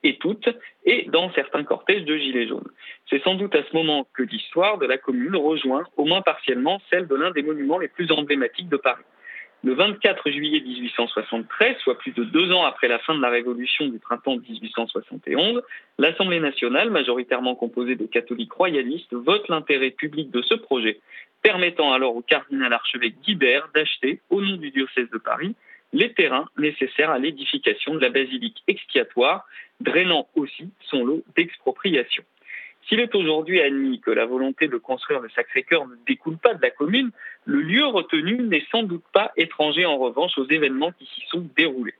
et toutes et dans certains cortèges de gilets jaunes. C'est sans doute à ce moment que l'histoire de la commune rejoint au moins partiellement celle de l'un des monuments les plus emblématiques de Paris. Le 24 juillet 1873, soit plus de deux ans après la fin de la Révolution du printemps 1871, l'Assemblée nationale, majoritairement composée de catholiques royalistes, vote l'intérêt public de ce projet, permettant alors au cardinal archevêque Guibert d'acheter, au nom du diocèse de Paris, les terrains nécessaires à l'édification de la basilique expiatoire, drainant aussi son lot d'expropriation. S'il est aujourd'hui admis que la volonté de construire le Sacré-Cœur ne découle pas de la commune, le lieu retenu n'est sans doute pas étranger en revanche aux événements qui s'y sont déroulés.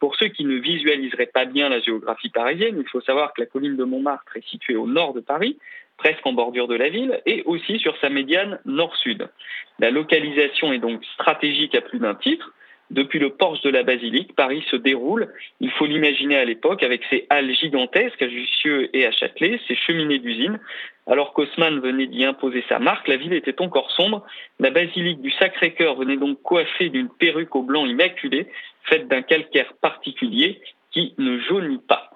Pour ceux qui ne visualiseraient pas bien la géographie parisienne, il faut savoir que la commune de Montmartre est située au nord de Paris, presque en bordure de la ville, et aussi sur sa médiane nord-sud. La localisation est donc stratégique à plus d'un titre, depuis le porche de la basilique, Paris se déroule, il faut l'imaginer à l'époque, avec ses halles gigantesques à Jussieu et à Châtelet, ses cheminées d'usine. Alors qu'Haussmann venait d'y imposer sa marque, la ville était encore sombre. La basilique du Sacré-Cœur venait donc coiffée d'une perruque au blanc immaculé, faite d'un calcaire particulier qui ne jaunit pas.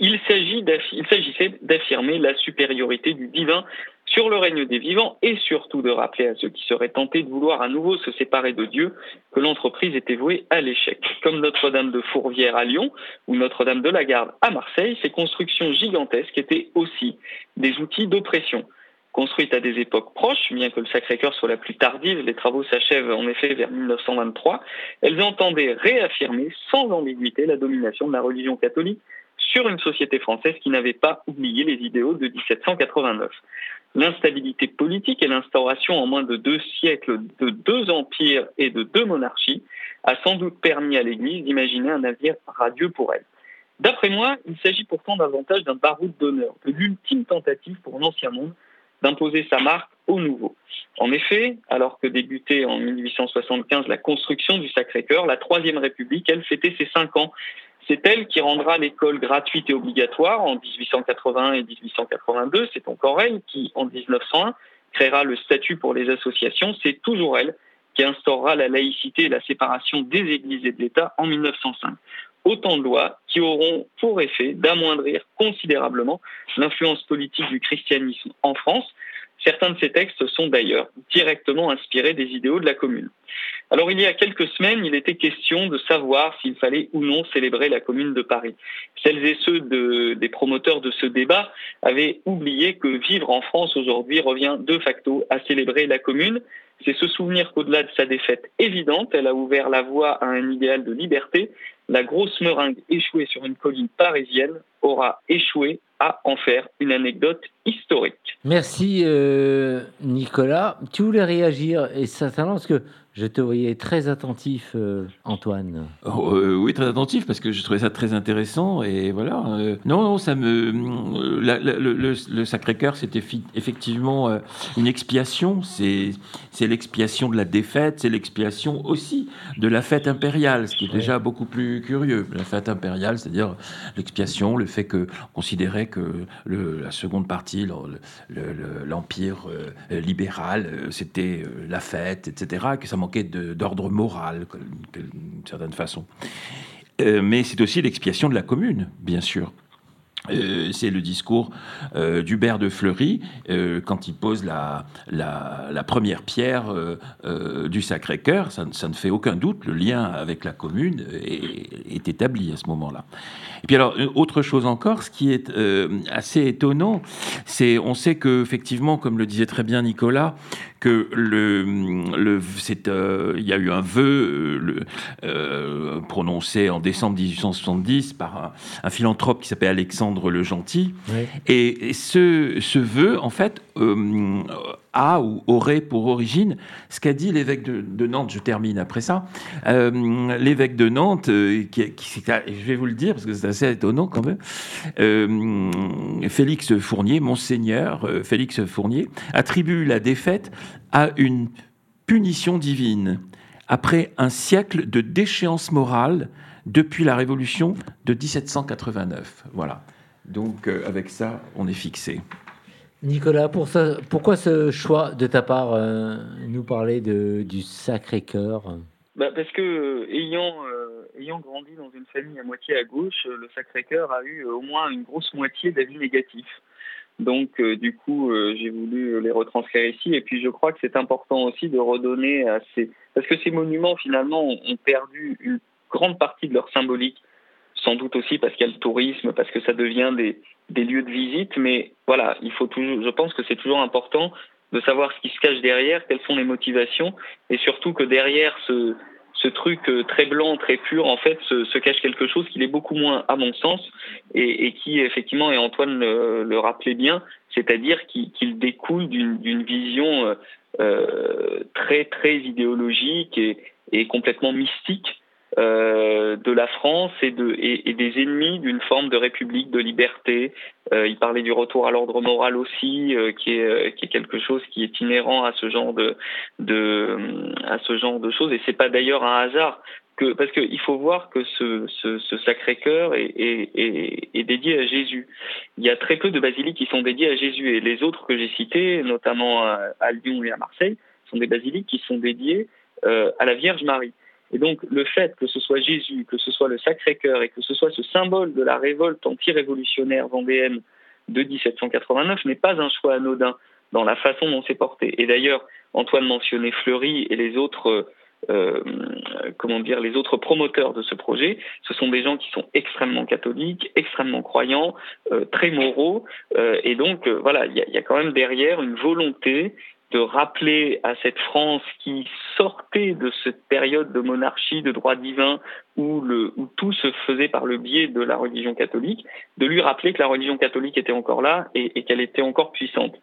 Il s'agissait d'affirmer la supériorité du divin sur le règne des vivants et surtout de rappeler à ceux qui seraient tentés de vouloir à nouveau se séparer de Dieu que l'entreprise était vouée à l'échec. Comme Notre-Dame de Fourvière à Lyon ou Notre-Dame de la Garde à Marseille, ces constructions gigantesques étaient aussi des outils d'oppression. Construites à des époques proches, bien que le Sacré-Cœur soit la plus tardive, les travaux s'achèvent en effet vers 1923, elles entendaient réaffirmer sans ambiguïté la domination de la religion catholique sur une société française qui n'avait pas oublié les idéaux de 1789. L'instabilité politique et l'instauration en moins de deux siècles de deux empires et de deux monarchies a sans doute permis à l'Église d'imaginer un avenir radieux pour elle. D'après moi, il s'agit pourtant davantage d'un baroud d'honneur, de l'ultime tentative pour l'Ancien Monde d'imposer sa marque au nouveau. En effet, alors que débutait en 1875 la construction du Sacré-Cœur, la Troisième République, elle, fêtait ses cinq ans c'est elle qui rendra l'école gratuite et obligatoire en 1881 et 1882. C'est encore elle qui, en 1901, créera le statut pour les associations. C'est toujours elle qui instaurera la laïcité et la séparation des églises et de l'État en 1905. Autant de lois qui auront pour effet d'amoindrir considérablement l'influence politique du christianisme en France, Certains de ces textes sont d'ailleurs directement inspirés des idéaux de la commune. Alors il y a quelques semaines, il était question de savoir s'il fallait ou non célébrer la commune de Paris. Celles et ceux des promoteurs de ce débat avaient oublié que vivre en France aujourd'hui revient de facto à célébrer la commune. C'est se souvenir qu'au-delà de sa défaite évidente, elle a ouvert la voie à un idéal de liberté. La grosse meringue échouée sur une colline parisienne aura échoué à en faire une anecdote historique. Merci euh, Nicolas. Tu voulais réagir et certainement parce que Je te voyais très attentif, euh, Antoine. Oh, euh, oui, très attentif parce que je trouvais ça très intéressant et voilà. euh, non, non, ça me. la- la- le le- le Sacré-Cœur, effi- effectivement une expiation. C'est l'expiation de la défaite, c'est l'expiation aussi de la fête impériale, ce qui est déjà beaucoup plus curieux. La fête impériale, c'est-à-dire l'expiation, le fait que on considérait que le- la seconde partie, le- le- le- l'empire libéral, c'était la fête, etc., que ça manquait de- d'ordre moral, d'une certaine façon. Euh, mais c'est aussi l'expiation de la commune, bien sûr. Euh, c'est le discours euh, d'Hubert de Fleury quand il pose la, première pierre du Sacré-Cœur. Ça, ne- fait aucun doute, le lien avec la commune est, est établi à ce moment-là. Et puis alors, autre chose encore, ce qui est assez étonnant, c'est on sait que effectivement, comme le disait très bien Nicolas, que le, euh, il y a eu un vœu euh, le, euh, prononcé en décembre 1870 par un, un philanthrope qui s'appelle Alexandre le Gentil, et, et ce, ce vœu, en fait, a ou aurait pour origine ce qu'a dit l'évêque de, Nantes. Je termine après ça. Euh, l'évêque de Nantes, euh, je vais vous le dire parce que c'est assez étonnant quand même. Euh, Félix Fournier, monseigneur Félix Fournier, attribue la défaite à une punition divine après un siècle de déchéance morale depuis la Révolution de 1789. Voilà. Donc avec ça, on est fixé. Nicolas, pour ça, pourquoi ce choix de ta part, euh, nous parler du Sacré-Cœur? Bah, parce que euh, ayant, euh, ayant grandi dans une famille à moitié à gauche, le Sacré-Cœur a eu au moins une grosse moitié d'avis négatifs. Donc, du coup, j'ai voulu les retranscrire ici. Et puis, je crois que c'est important aussi de redonner à ces... Parce que ces monuments, finalement, ont perdu une grande partie de leur symbolique. Sans doute aussi parce qu'il y a le tourisme, parce que ça devient des, des lieux de visite. Mais voilà, il faut toujours... Je pense que c'est toujours important de savoir ce qui se cache derrière, quelles sont les motivations, et surtout que derrière ce, ce truc euh, très blanc, très pur, en fait, se, se cache quelque chose qui l'est beaucoup moins, à mon sens, et, qui, effectivement, et Antoine le, le rappelait bien, c'est-à-dire qu'il découle d'une d'une vision euh, euh, très, très idéologique et, et complètement mystique euh, de la France et, de, et, des ennemis d'une forme de république, de liberté. Euh, il parlait du retour à l'ordre moral aussi, euh, qui, est, quelque chose qui est inhérent à ce genre de, de, à ce genre de choses. Et pas d'ailleurs un hasard. Que, parce qu'il faut voir que ce, Sacré-Cœur est, dédié à Jésus. Il y a très peu de basiliques qui sont dédiées à Jésus. Et les autres que j'ai cités, notamment à, Lyon et à Marseille, sont des basiliques qui sont dédiées à la Vierge Marie. Et donc le fait que ce soit Jésus, que ce soit le Sacré-Cœur et que ce soit ce symbole de la révolte anti-révolutionnaire vendéenne de 1789 n'est pas un choix anodin dans la façon dont c'est porté. Et d'ailleurs, Antoine mentionnait Fleury et les autres, euh, comment dire, les autres promoteurs de ce projet. Ce sont des gens qui sont extrêmement catholiques, extrêmement croyants, euh, très moraux. Euh, et donc, euh, voilà, il y, y a quand même derrière une volonté de rappeler à cette France qui sortait de cette période de monarchie, de droit divin, où, le, où tout se faisait par le biais de la religion catholique, de lui rappeler que la religion catholique était encore là et, et qu'elle était encore puissante.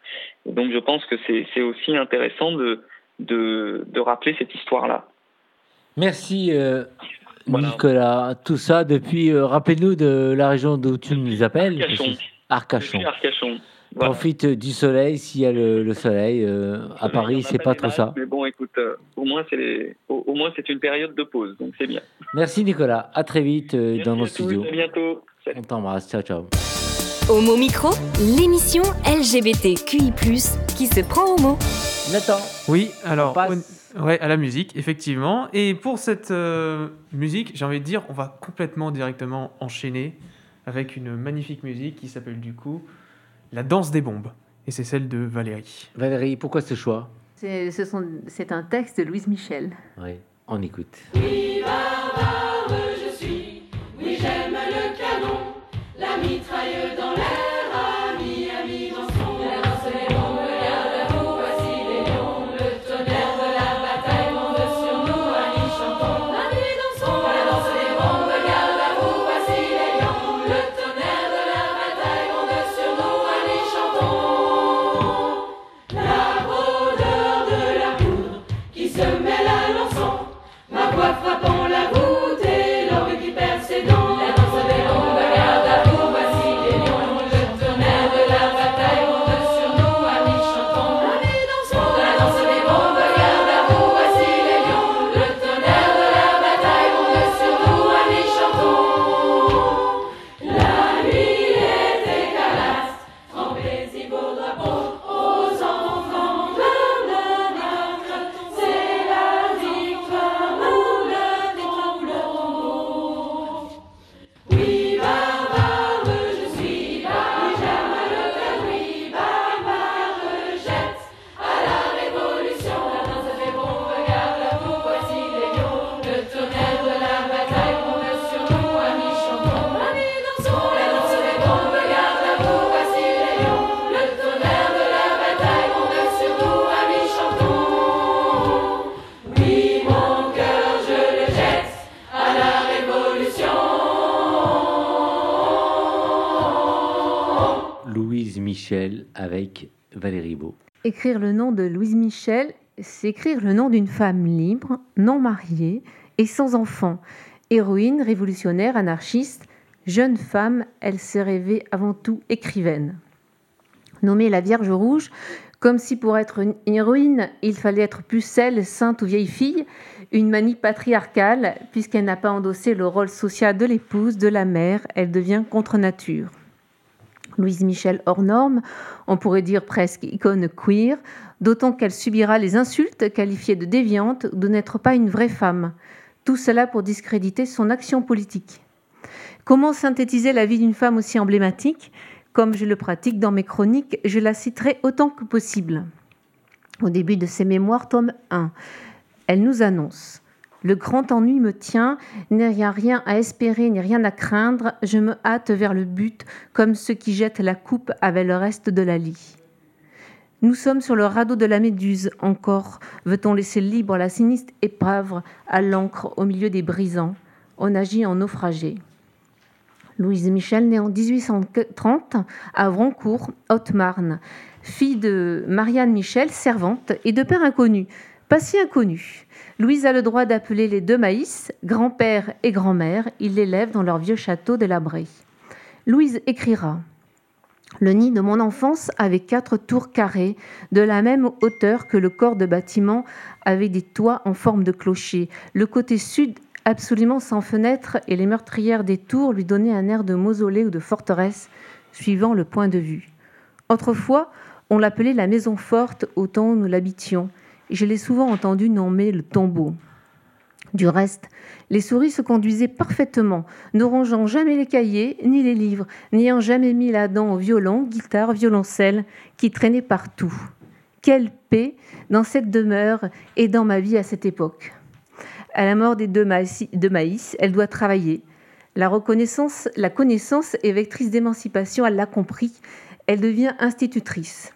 Et donc je pense que c'est aussi intéressant de, de, de rappeler cette histoire-là. Merci euh, Nicolas. Tout ça depuis, euh, rappelez-nous de la région d'où tu nous appelles. Arcachon. Arcachon. Voilà. Profite du soleil s'il y a le, le soleil. euh, à Paris, c'est pas des trop ça. Mais bon, écoute, euh, au moins c'est les- au, au moins c'est une période de pause, donc c'est bien. Merci Nicolas. À très vite euh, dans nos studios. à bientôt. On t'embrasse. Ciao, ciao. Homo Micro, l'émission LGBTQI+, qui se prend au mot. Nathan. Oui, alors, on- ouais, à la musique, effectivement. Et pour cette euh, musique, j'ai envie de dire, on va complètement directement enchaîner avec une magnifique musique qui s'appelle du coup La danse des bombes. Et c'est celle de Valérie. Valérie, pourquoi ce choix? C'est ce sont- c'est un texte de Louise Michel. Oui, on écoute. Oui, barbare je suis, oui j'aime le canon, la mitraille dans l'air, écrire le nom d'une femme libre, non mariée et sans enfant. Héroïne, révolutionnaire, anarchiste, jeune femme, elle s'est rêvée avant tout écrivaine. Nommée la Vierge Rouge, comme si pour être une héroïne, il fallait être pucelle, sainte ou vieille fille, une manie patriarcale, puisqu'elle n'a pas endossé le rôle social de l'épouse, de la mère, elle devient contre nature. Louise Michel hors norme, on pourrait dire presque icône queer, d'autant qu'elle subira les insultes qualifiées de déviante ou de n'être pas une vraie femme. Tout cela pour discréditer son action politique. Comment synthétiser la vie d'une femme aussi emblématique? Comme je le pratique dans mes chroniques, je la citerai autant que possible. Au début de ses mémoires, tome 1, elle nous annonce le grand ennui me tient, n'y a rien à espérer, ni rien à craindre. Je me hâte vers le but, comme ceux qui jettent la coupe avec le reste de la lie. Nous sommes sur le radeau de la Méduse encore. Veut-on laisser libre la sinistre épave à l'encre au milieu des brisants? On agit en naufragé. Louise Michel, née en 1830 à Vroncourt, Haute-Marne, fille de Marianne Michel, servante, et de père inconnu, pas si inconnu. Louise a le droit d'appeler les deux maïs grand-père et grand-mère. Il l'élève dans leur vieux château de la. Louise écrira Le nid de mon enfance avait quatre tours carrées, de la même hauteur que le corps de bâtiment, avec des toits en forme de clocher. Le côté sud absolument sans fenêtre et les meurtrières des tours lui donnaient un air de mausolée ou de forteresse, suivant le point de vue. Autrefois, on l'appelait la maison forte au temps où nous l'habitions. Je l'ai souvent entendu nommer le tombeau. Du reste, les souris se conduisaient parfaitement, ne rangeant jamais les cahiers ni les livres, n'ayant jamais mis la dent au violon, guitare, violoncelle, qui traînaient partout. Quelle paix dans cette demeure et dans ma vie à cette époque. À la mort des deux maïs, de maïs elle doit travailler. La reconnaissance, la connaissance est vectrice d'émancipation, elle l'a compris. Elle devient institutrice.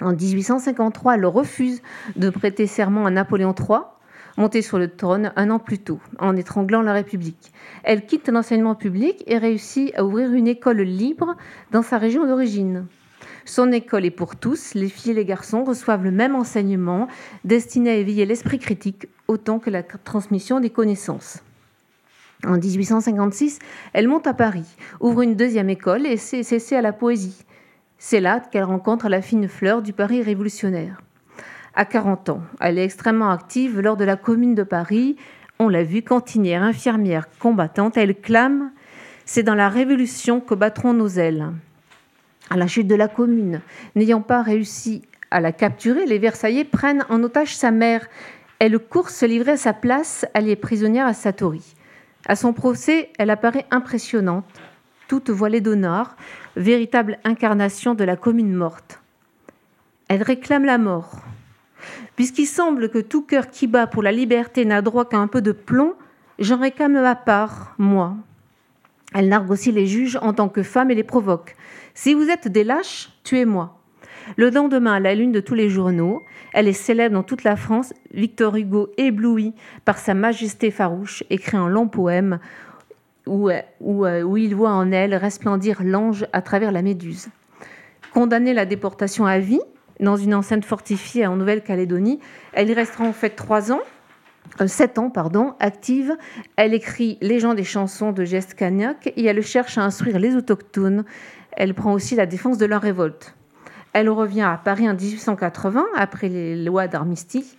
En 1853, elle refuse de prêter serment à Napoléon III, monté sur le trône un an plus tôt, en étranglant la République. Elle quitte l'enseignement public et réussit à ouvrir une école libre dans sa région d'origine. Son école est pour tous, les filles et les garçons reçoivent le même enseignement, destiné à éveiller l'esprit critique autant que la transmission des connaissances. En 1856, elle monte à Paris, ouvre une deuxième école et s'essaie à la poésie. C'est là qu'elle rencontre la fine fleur du Paris révolutionnaire. À 40 ans, elle est extrêmement active lors de la Commune de Paris. On l'a vu, cantinière, infirmière, combattante, elle clame C'est dans la Révolution que battront nos ailes. À la chute de la Commune, n'ayant pas réussi à la capturer, les Versaillais prennent en otage sa mère. Elle court se livrer à sa place, elle est prisonnière à Satori. À son procès, elle apparaît impressionnante, toute voilée d'honneur, véritable incarnation de la commune morte. Elle réclame la mort. Puisqu'il semble que tout cœur qui bat pour la liberté n'a droit qu'à un peu de plomb, j'en réclame ma part, moi. Elle nargue aussi les juges en tant que femme et les provoque. Si vous êtes des lâches, tuez-moi. Le lendemain, à la lune de tous les journaux, elle est célèbre dans toute la France. Victor Hugo, ébloui par sa majesté farouche, écrit un long poème où, il voit en elle resplendir l'ange à travers la méduse. Condamnée à la déportation à vie dans une enceinte fortifiée en Nouvelle-Calédonie, elle y restera en fait trois ans, euh, sept ans, active. Elle écrit Les gens des chansons de Geste Cagnac et elle cherche à instruire les autochtones. Elle prend aussi la défense de leur révolte. Elle revient à Paris en 1880, après les lois d'armistice.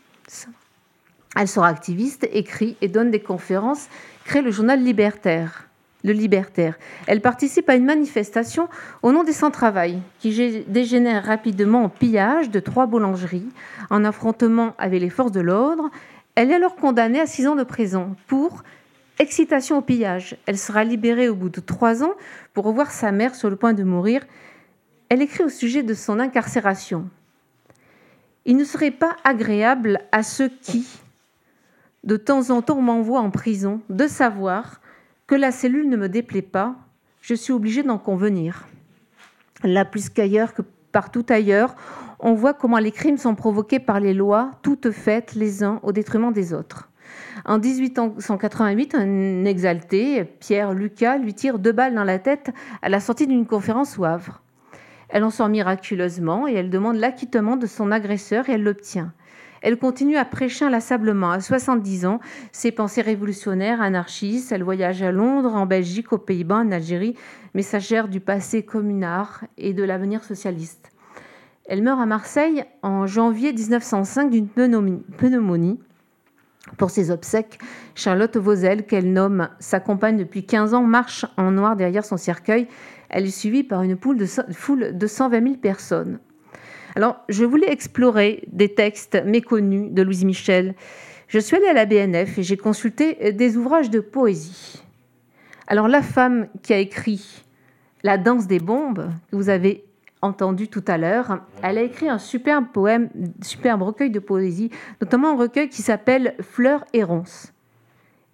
Elle sera activiste, écrit et donne des conférences, crée le journal Libertaire. Le Libertaire. Elle participe à une manifestation au nom des sans-travail, qui dégénère rapidement en pillage de trois boulangeries, en affrontement avec les forces de l'ordre. Elle est alors condamnée à six ans de prison pour excitation au pillage. Elle sera libérée au bout de trois ans pour revoir sa mère sur le point de mourir elle écrit au sujet de son incarcération. Il ne serait pas agréable à ceux qui, de temps en temps, m'envoient en prison, de savoir la cellule ne me déplaît pas, je suis obligée d'en convenir. Là, plus qu'ailleurs, que partout ailleurs, on voit comment les crimes sont provoqués par les lois, toutes faites les uns au détriment des autres. En 1888, un exalté, Pierre Lucas, lui tire deux balles dans la tête à la sortie d'une conférence au Havre. Elle en sort miraculeusement et elle demande l'acquittement de son agresseur et elle l'obtient. Elle continue à prêcher inlassablement. À 70 ans, ses pensées révolutionnaires, anarchistes, elle voyage à Londres, en Belgique, aux Pays-Bas, en Algérie, messagère du passé communard et de l'avenir socialiste. Elle meurt à Marseille en janvier 1905 d'une pneumonie. Pour ses obsèques, Charlotte Vauzel, qu'elle nomme sa compagne depuis 15 ans, marche en noir derrière son cercueil. Elle est suivie par une foule de 120 000 personnes. Alors, je voulais explorer des textes méconnus de Louise Michel. Je suis allée à la BNF et j'ai consulté des ouvrages de poésie. Alors, la femme qui a écrit La danse des bombes, que vous avez entendu tout à l'heure, elle a écrit un superbe poème, superbe recueil de poésie, notamment un recueil qui s'appelle Fleurs et ronces.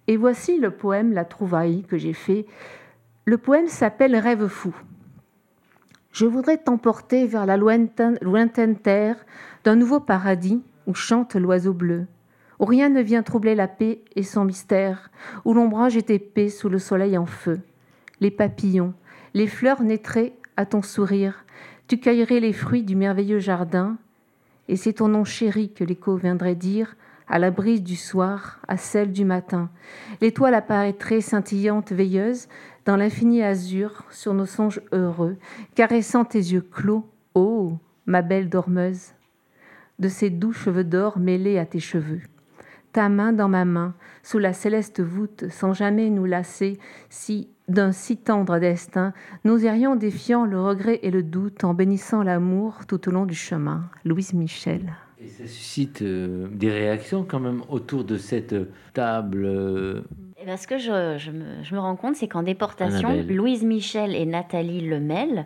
Et voici le poème La trouvaille que j'ai fait. Le poème s'appelle Rêve fou. Je voudrais t'emporter vers la lointaine, terre d'un nouveau paradis où chante l'oiseau bleu, où rien ne vient troubler la paix et son mystère, où l'ombrage est épais sous le soleil en feu. Les papillons, les fleurs naîtraient à ton sourire, tu cueillerais les fruits du merveilleux jardin, et c'est ton nom chéri que l'écho viendrait dire à la brise du soir, à celle du matin. L'étoile apparaîtrait scintillante, veilleuse, dans l'infini azur, sur nos songes heureux, caressant tes yeux clos, ô ma belle dormeuse, de ces doux cheveux d'or mêlés à tes cheveux. Ta main dans ma main, sous la céleste voûte, sans jamais nous lasser, si d'un si tendre destin, nous irions défiant le regret et le doute, en bénissant l'amour tout au long du chemin. Louise Michel. Et ça suscite euh, des réactions quand même autour de cette table. euh, Et ben, ce que je, je me, je me rends compte, c'est qu'en déportation, Annabelle. Louise Michel et Nathalie Lemel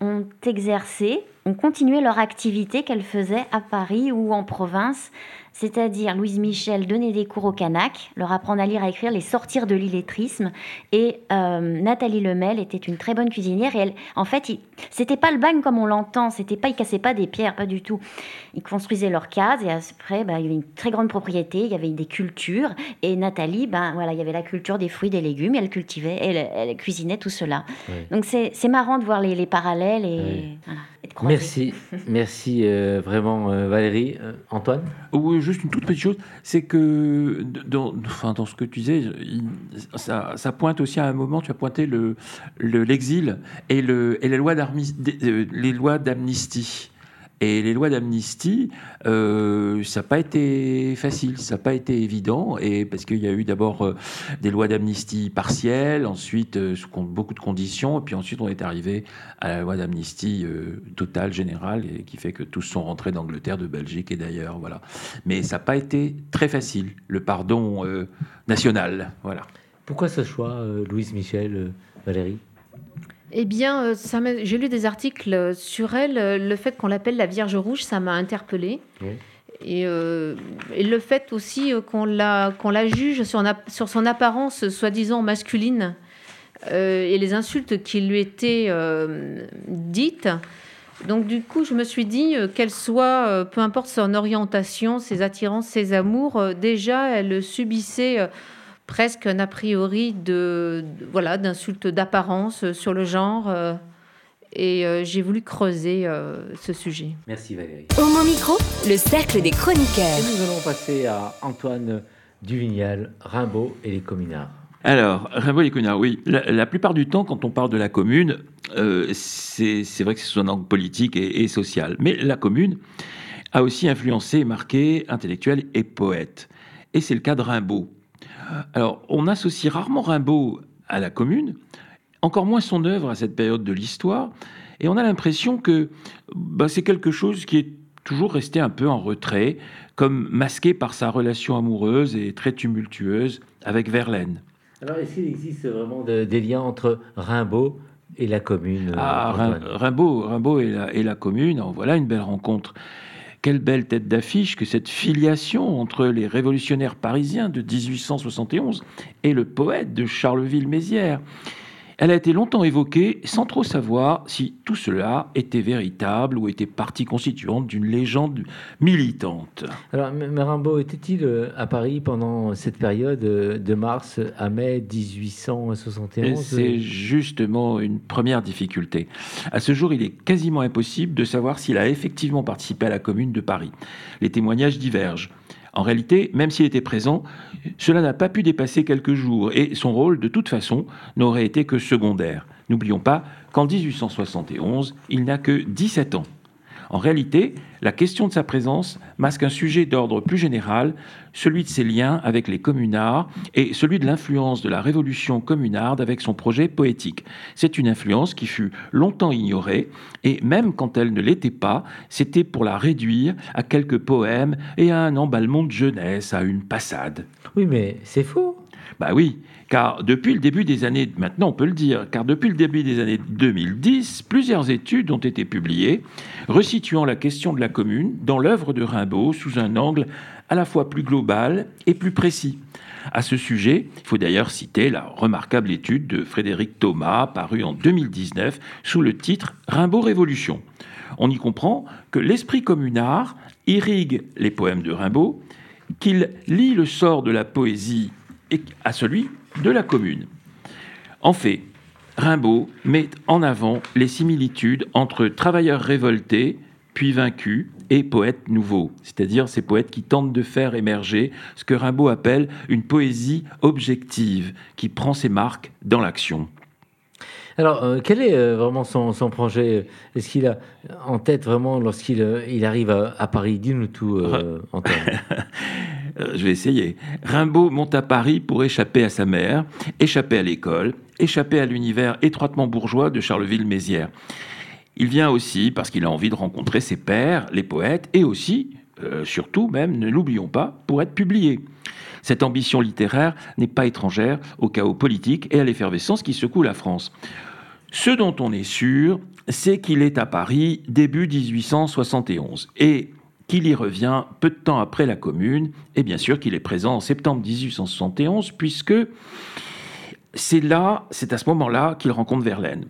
ont exercé, ont continué leur activité qu'elles faisaient à Paris ou en province. C'est-à-dire, Louise Michel donnait des cours au Canac, leur apprendre à lire, à écrire, les sortir de l'illettrisme. Et euh, Nathalie Lemel était une très bonne cuisinière. Et elle, en fait, il- c'était pas le bagne comme on l'entend. C'était pas, ils cassaient pas des pierres, pas du tout. Ils construisaient leurs cases et après, bah, il y avait une très grande propriété, il y avait des cultures. Et Nathalie, ben voilà, il y avait la culture des fruits, des légumes. Et elle cultivait, elle, elle cuisinait tout cela. Donc c'est c'est marrant de voir les, les parallèles et, Ouais. voilà, et de croiser. Merci, merci euh, vraiment euh, Valérie. Euh, Antoine Oui, juste une toute petite chose, c'est que dans, ce que tu disais, ça, pointe aussi à un moment, tu as pointé le, le- l'exil et, le, et euh, les lois d'amnistie. Et les lois d'amnistie, euh, ça n'a pas été facile, ça n'a pas été évident, et parce qu'il y a eu d'abord euh, des lois d'amnistie partielles, ensuite euh, beaucoup de conditions, et puis ensuite on est arrivé à la loi d'amnistie totale, générale, et qui fait que tous sont rentrés d'Angleterre, de Belgique et d'ailleurs, voilà. Mais ça n'a pas été très facile, le pardon national, voilà. Pourquoi ce choix, Louise Michel, Valérie? Eh bien, euh, j'ai lu des articles euh, sur elle. euh, Le fait qu'on l'appelle la Vierge Rouge, ça m'a interpellée. Oui. Et, euh, et le fait aussi qu'on la, qu'on la juge sur, na- sur son apparence soi-disant masculine euh, et les insultes qui lui étaient euh, dites. Donc du coup, je me suis dit qu'elle soit, peu importe son orientation, ses attirances, ses amours, déjà elle subissait presque un a priori de, de- voilà d'insultes d'apparence euh, sur le genre. euh, et euh, j'ai voulu creuser euh, ce sujet. Merci Valérie. Homo Micro, le cercle des chroniqueurs. Et nous allons passer à Antoine Duvignal, Rimbaud et les communards. Alors, Rimbaud et Connard, oui. La, la plupart du temps, quand on parle de la commune, euh, c'est c'est vrai que c'est sous un angle politique et, et social. Mais la commune a aussi influencé et marqué intellectuels et poètes. Et c'est le cas de Rimbaud. Alors, on associe rarement Rimbaud à la commune, encore moins son œuvre à cette période de l'histoire, et on a l'impression que bah, c'est quelque chose qui est toujours resté un peu en retrait, comme masqué par sa relation amoureuse et très tumultueuse avec Verlaine. Alors, est-ce qu'il existe vraiment de- des liens entre Rimbaud et la commune euh, Ah, Antoine? Rimbaud, Rimbaud et la, et la commune, voilà une belle rencontre. Quelle belle tête d'affiche que cette filiation entre les révolutionnaires parisiens de 1871 et le poète de Charleville-Mézières. Elle a été longtemps évoquée sans trop savoir si tout cela était véritable ou était partie constituante d'une légende militante. Alors, M- Rimbaud était-il euh, à Paris pendant cette période euh, de mars à mai Et 1871 C'est justement une première difficulté. À ce jour, il est quasiment impossible de savoir s'il a effectivement participé à la Commune de Paris. Les témoignages divergent. En réalité, même s'il était présent, cela n'a pas pu dépasser quelques jours et son rôle, de toute façon, n'aurait été que secondaire. N'oublions pas qu'en 1871, il n'a que 17 ans. En réalité, la question de sa présence masque un sujet d'ordre plus général, celui de ses liens avec les communards et celui de l'influence de la révolution communarde avec son projet poétique. C'est une influence qui fut longtemps ignorée, et même quand elle ne l'était pas, c'était pour la réduire à quelques poèmes et à un emballement de jeunesse, à une passade. Oui, mais c'est faux. Bah oui, car depuis le début des années, maintenant on peut le dire, car depuis le début des années 2010, plusieurs études ont été publiées resituant la question de la commune dans l'œuvre de Rimbaud sous un angle à la fois plus global et plus précis. À ce sujet, il faut d'ailleurs citer la remarquable étude de Frédéric Thomas parue en 2019 sous le titre Rimbaud Révolution. On y comprend que l'esprit communard irrigue les poèmes de Rimbaud, qu'il lie le sort de la poésie et à celui de la commune. En fait, Rimbaud met en avant les similitudes entre travailleurs révoltés, puis vaincus, et poètes nouveaux, c'est-à-dire ces poètes qui tentent de faire émerger ce que Rimbaud appelle une poésie objective, qui prend ses marques dans l'action. Alors, euh, quel est euh, vraiment son, son projet? Est-ce qu'il a en tête vraiment lorsqu'il euh, il arrive à, à Paris? Dis-nous tout, (laughs) Antoine. Euh, Je vais essayer. Rimbaud monte à Paris pour échapper à sa mère, échapper à l'école, échapper à l'univers étroitement bourgeois de Charleville-Mézières. Il vient aussi parce qu'il a envie de rencontrer ses pairs, les poètes, et aussi, euh, surtout même, ne l'oublions pas, pour être publié. Cette ambition littéraire n'est pas étrangère au chaos politique et à l'effervescence qui secoue la France. Ce dont on est sûr, c'est qu'il est à Paris début 1871 et qu'il y revient peu de temps après la Commune, et bien sûr qu'il est présent en septembre 1871, puisque c'est là, c'est à ce moment-là qu'il rencontre Verlaine.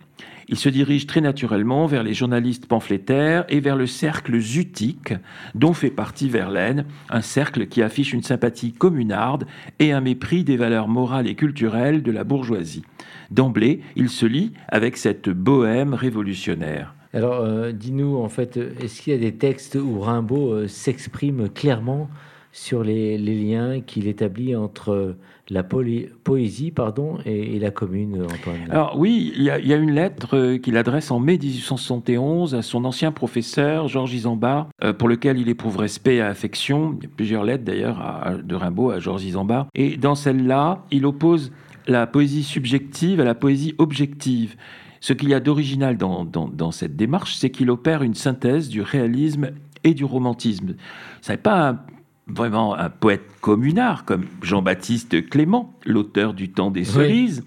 Il se dirige très naturellement vers les journalistes pamphlétaires et vers le cercle zutique, dont fait partie Verlaine, un cercle qui affiche une sympathie communarde et un mépris des valeurs morales et culturelles de la bourgeoisie. D'emblée, il se lie avec cette bohème révolutionnaire. Alors, euh, dis-nous, en fait, euh, est-ce qu'il y a des textes où Rimbaud euh, s'exprime clairement sur les, liens qu'il établit entre la poésie pardon, et, la commune, Antoine? Alors oui, il y, y a une lettre qu'il adresse en mai 1871 à son ancien professeur, Georges Isambard, pour lequel il éprouve respect et affection. Il y a plusieurs lettres d'ailleurs de Rimbaud à Georges Isambard. Et dans celle-là, il oppose la poésie subjective à la poésie objective. Ce qu'il y a d'original dans, dans- dans cette démarche, c'est qu'il opère une synthèse du réalisme et du romantisme. Ce n'est pas un- vraiment un poète communard comme Jean-Baptiste Clément, l'auteur du Temps des Oui. cerises,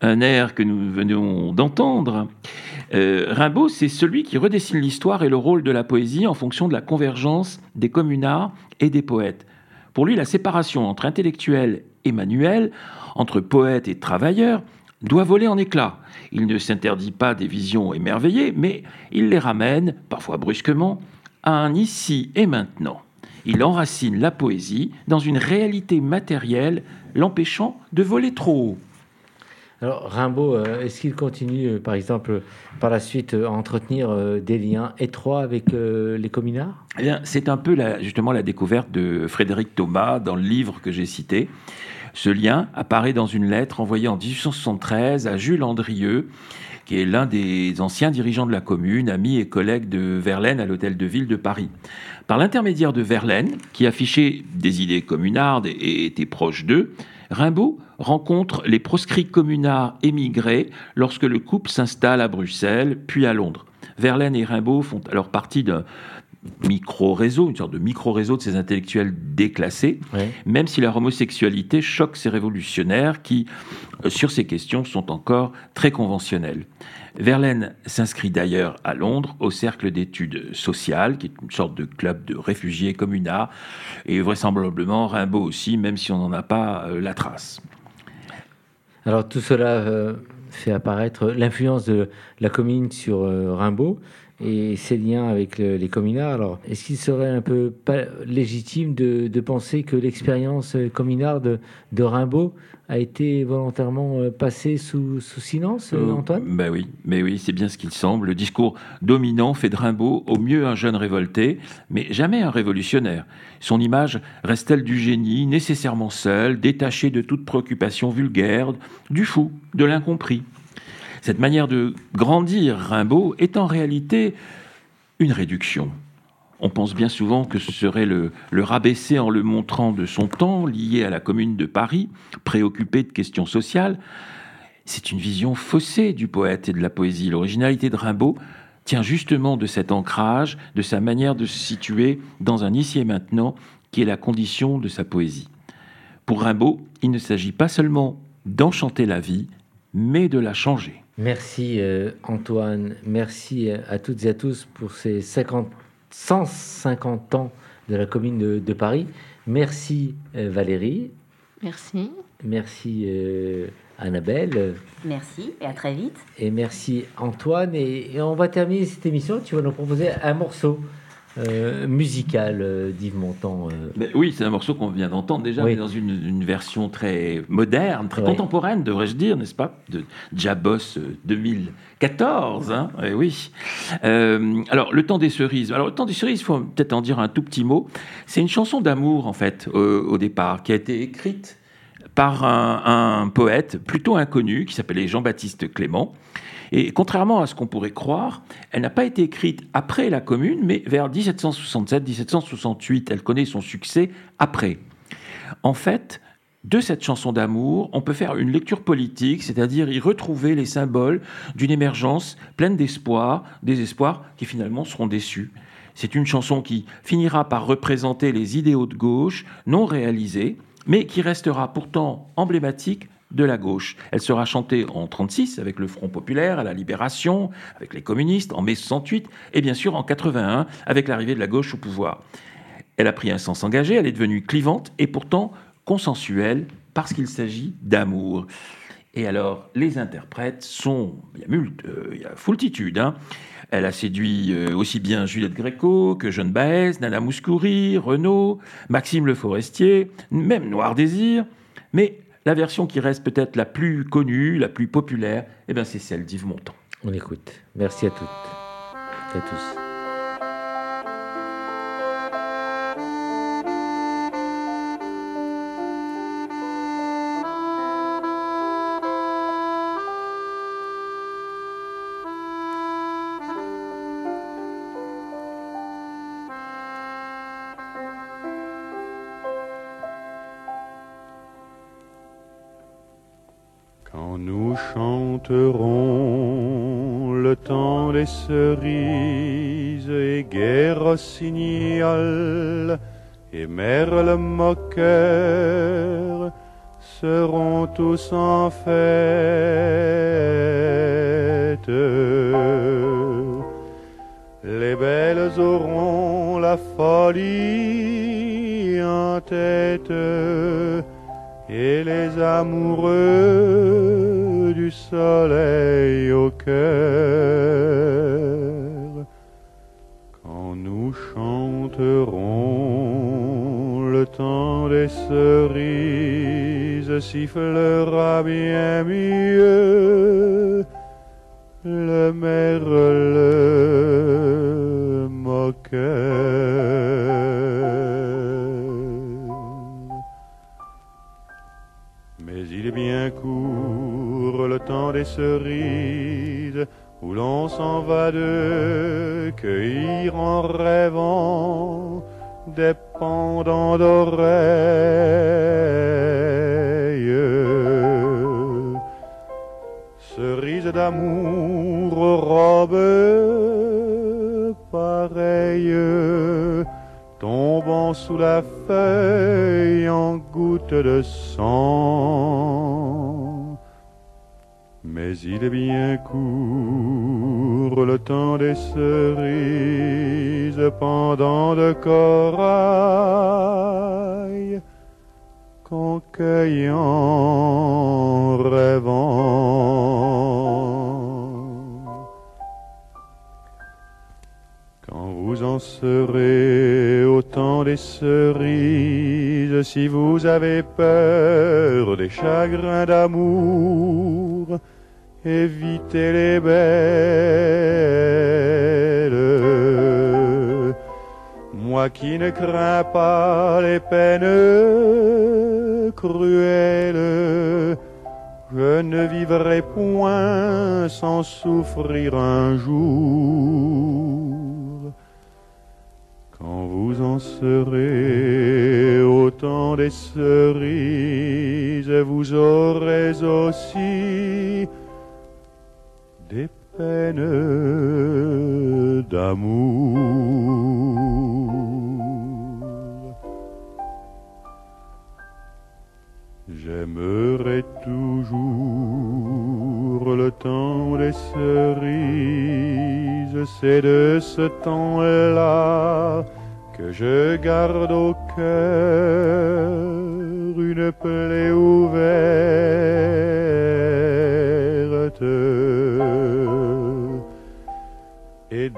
un air que nous venons d'entendre. Euh, Rimbaud, c'est celui qui redessine l'histoire et le rôle de la poésie en fonction de la convergence des communards et des poètes. Pour lui, la séparation entre intellectuel et manuel, entre poète et travailleur, doit voler en éclats. Il ne s'interdit pas des visions émerveillées, mais il les ramène, parfois brusquement, à un ici et maintenant. Il enracine la poésie dans une réalité matérielle, l'empêchant de voler trop haut. Alors, Rimbaud, euh, est-ce qu'il continue, euh, par exemple, par la suite, euh, à entretenir des liens étroits avec les communards? Eh c'est un peu la- justement la découverte de Frédéric Thomas dans le livre que j'ai cité. Ce lien apparaît dans une lettre envoyée en 1873 à Jules Andrieux, qui est l'un des anciens dirigeants de la commune, ami et collègue de Verlaine à l'hôtel de ville de Paris. Par l'intermédiaire de Verlaine, qui affichait des idées communardes et était proche d'eux, Rimbaud rencontre les proscrits communards émigrés lorsque le couple s'installe à Bruxelles, puis à Londres. Verlaine et Rimbaud font alors partie d'un micro-réseau, une sorte de micro-réseau de ces intellectuels déclassés, même si leur homosexualité choque ces révolutionnaires qui, euh, sur ces questions, sont encore très conventionnels. Verlaine s'inscrit d'ailleurs à Londres au Cercle d'études sociales, qui est une sorte de club de réfugiés communards, et vraisemblablement Rimbaud aussi, même si on n'en a pas euh, la trace. Alors, tout cela euh, fait apparaître l'influence de la commune sur euh, Rimbaud et ses liens avec le- les communards. Alors, est-ce qu'il serait un peu pas légitime de, de penser que l'expérience communarde de, Rimbaud a été volontairement euh, passée sous, sous silence, euh, Euh, Antoine? Ben oui, mais oui, c'est bien ce qu'il semble. Le discours dominant fait de Rimbaud au mieux un jeune révolté, mais jamais un révolutionnaire. Son image reste celle du génie, nécessairement seul, détaché de toute préoccupation vulgaire, du fou, de l'incompris? Cette manière de grandir Rimbaud est en réalité une réduction. On pense bien souvent que ce serait le, rabaisser en le montrant de son temps, lié à la commune de Paris, préoccupé de questions sociales. C'est une vision faussée du poète et de la poésie. L'originalité de Rimbaud tient justement de cet ancrage, de sa manière de se situer dans un ici et maintenant, qui est la condition de sa poésie. Pour Rimbaud, il ne s'agit pas seulement d'enchanter la vie, mais de la changer. Merci euh, Antoine, merci euh, à toutes et à tous pour ces 50, 150 ans de la commune de, de Paris. Merci euh, Valérie, Merci. merci euh, Annabelle Merci et à très vite. et merci Antoine. Et, et on va terminer cette émission. Tu vas nous proposer un morceau euh, musical euh, d'Yves Montand. euh. Mais oui, c'est un morceau qu'on vient d'entendre déjà, Oui. mais dans une, une version très moderne, très contemporaine, devrais-je dire, n'est-ce pas De Jabos euh, 2014, hein Eh oui. Euh, alors, Le temps des cerises. Alors, Le temps des cerises, il faut peut-être en dire un tout petit mot. C'est une chanson d'amour, en fait, euh, au départ, qui a été écrite par un, poète plutôt inconnu qui s'appelait Jean-Baptiste Clément. Et contrairement à ce qu'on pourrait croire, elle n'a pas été écrite après la Commune, mais vers 1767-1768. Elle connaît son succès après. En fait, de cette chanson d'amour, on peut faire une lecture politique, c'est-à-dire y retrouver les symboles d'une émergence pleine d'espoir, des espoirs qui finalement seront déçus. C'est une chanson qui finira par représenter les idéaux de gauche non réalisés, mais qui restera pourtant emblématique de la gauche. Elle sera chantée en 36 avec le Front populaire à la Libération, avec les communistes en mai 68 et bien sûr en 81 avec l'arrivée de la gauche au pouvoir. Elle a pris un sens engagé, elle est devenue clivante et pourtant consensuelle parce qu'il s'agit d'amour. Et alors, les interprètes sont, il y a, mult- euh, il y a foultitude. hein. Elle a séduit euh, aussi bien Juliette Gréco que Jeanne Baez, Nana Mouskouri, Renaud, Maxime Le Forestier, même Noir Désir. Mais la version qui reste peut-être la plus connue, la plus populaire, eh c'est celle d'Yves Montand. On écoute. Merci à toutes et à tous. Chanterons le temps des cerises et guerre rossignol et merle moqueur seront tous en fête. Les belles auront la folie en tête et les amoureux du soleil au cœur. Quand nous chanterons le temps des cerises sifflera bien mieux le merle moqueur. Mais il est bien court temps des cerises où l'on s'en va de cueillir en rêvant des pendants d'oreilles. Cerises d'amour aux robes pareilles tombant sous la feuille en gouttes de sang. Mais il est bien court le temps des cerises pendant de corail qu'on cueille en rêvant. Quand vous en serez au temps des cerises, si vous avez peur des chagrins d'amour, évitez les belles. Moi qui ne crains pas les peines cruelles, je ne vivrai point sans souffrir un jour. Quand vous en serez au temps des cerises, vous aurez aussi des peines d'amour. J'aimerai toujours le temps des cerises, c'est de ce temps-là que je garde au cœur une plaie ouverte.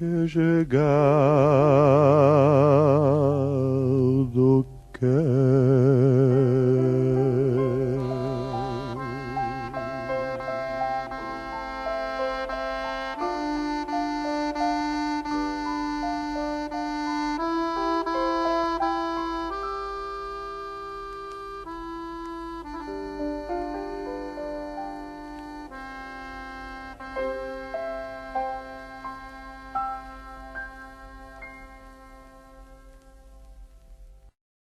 que je garde au cœur.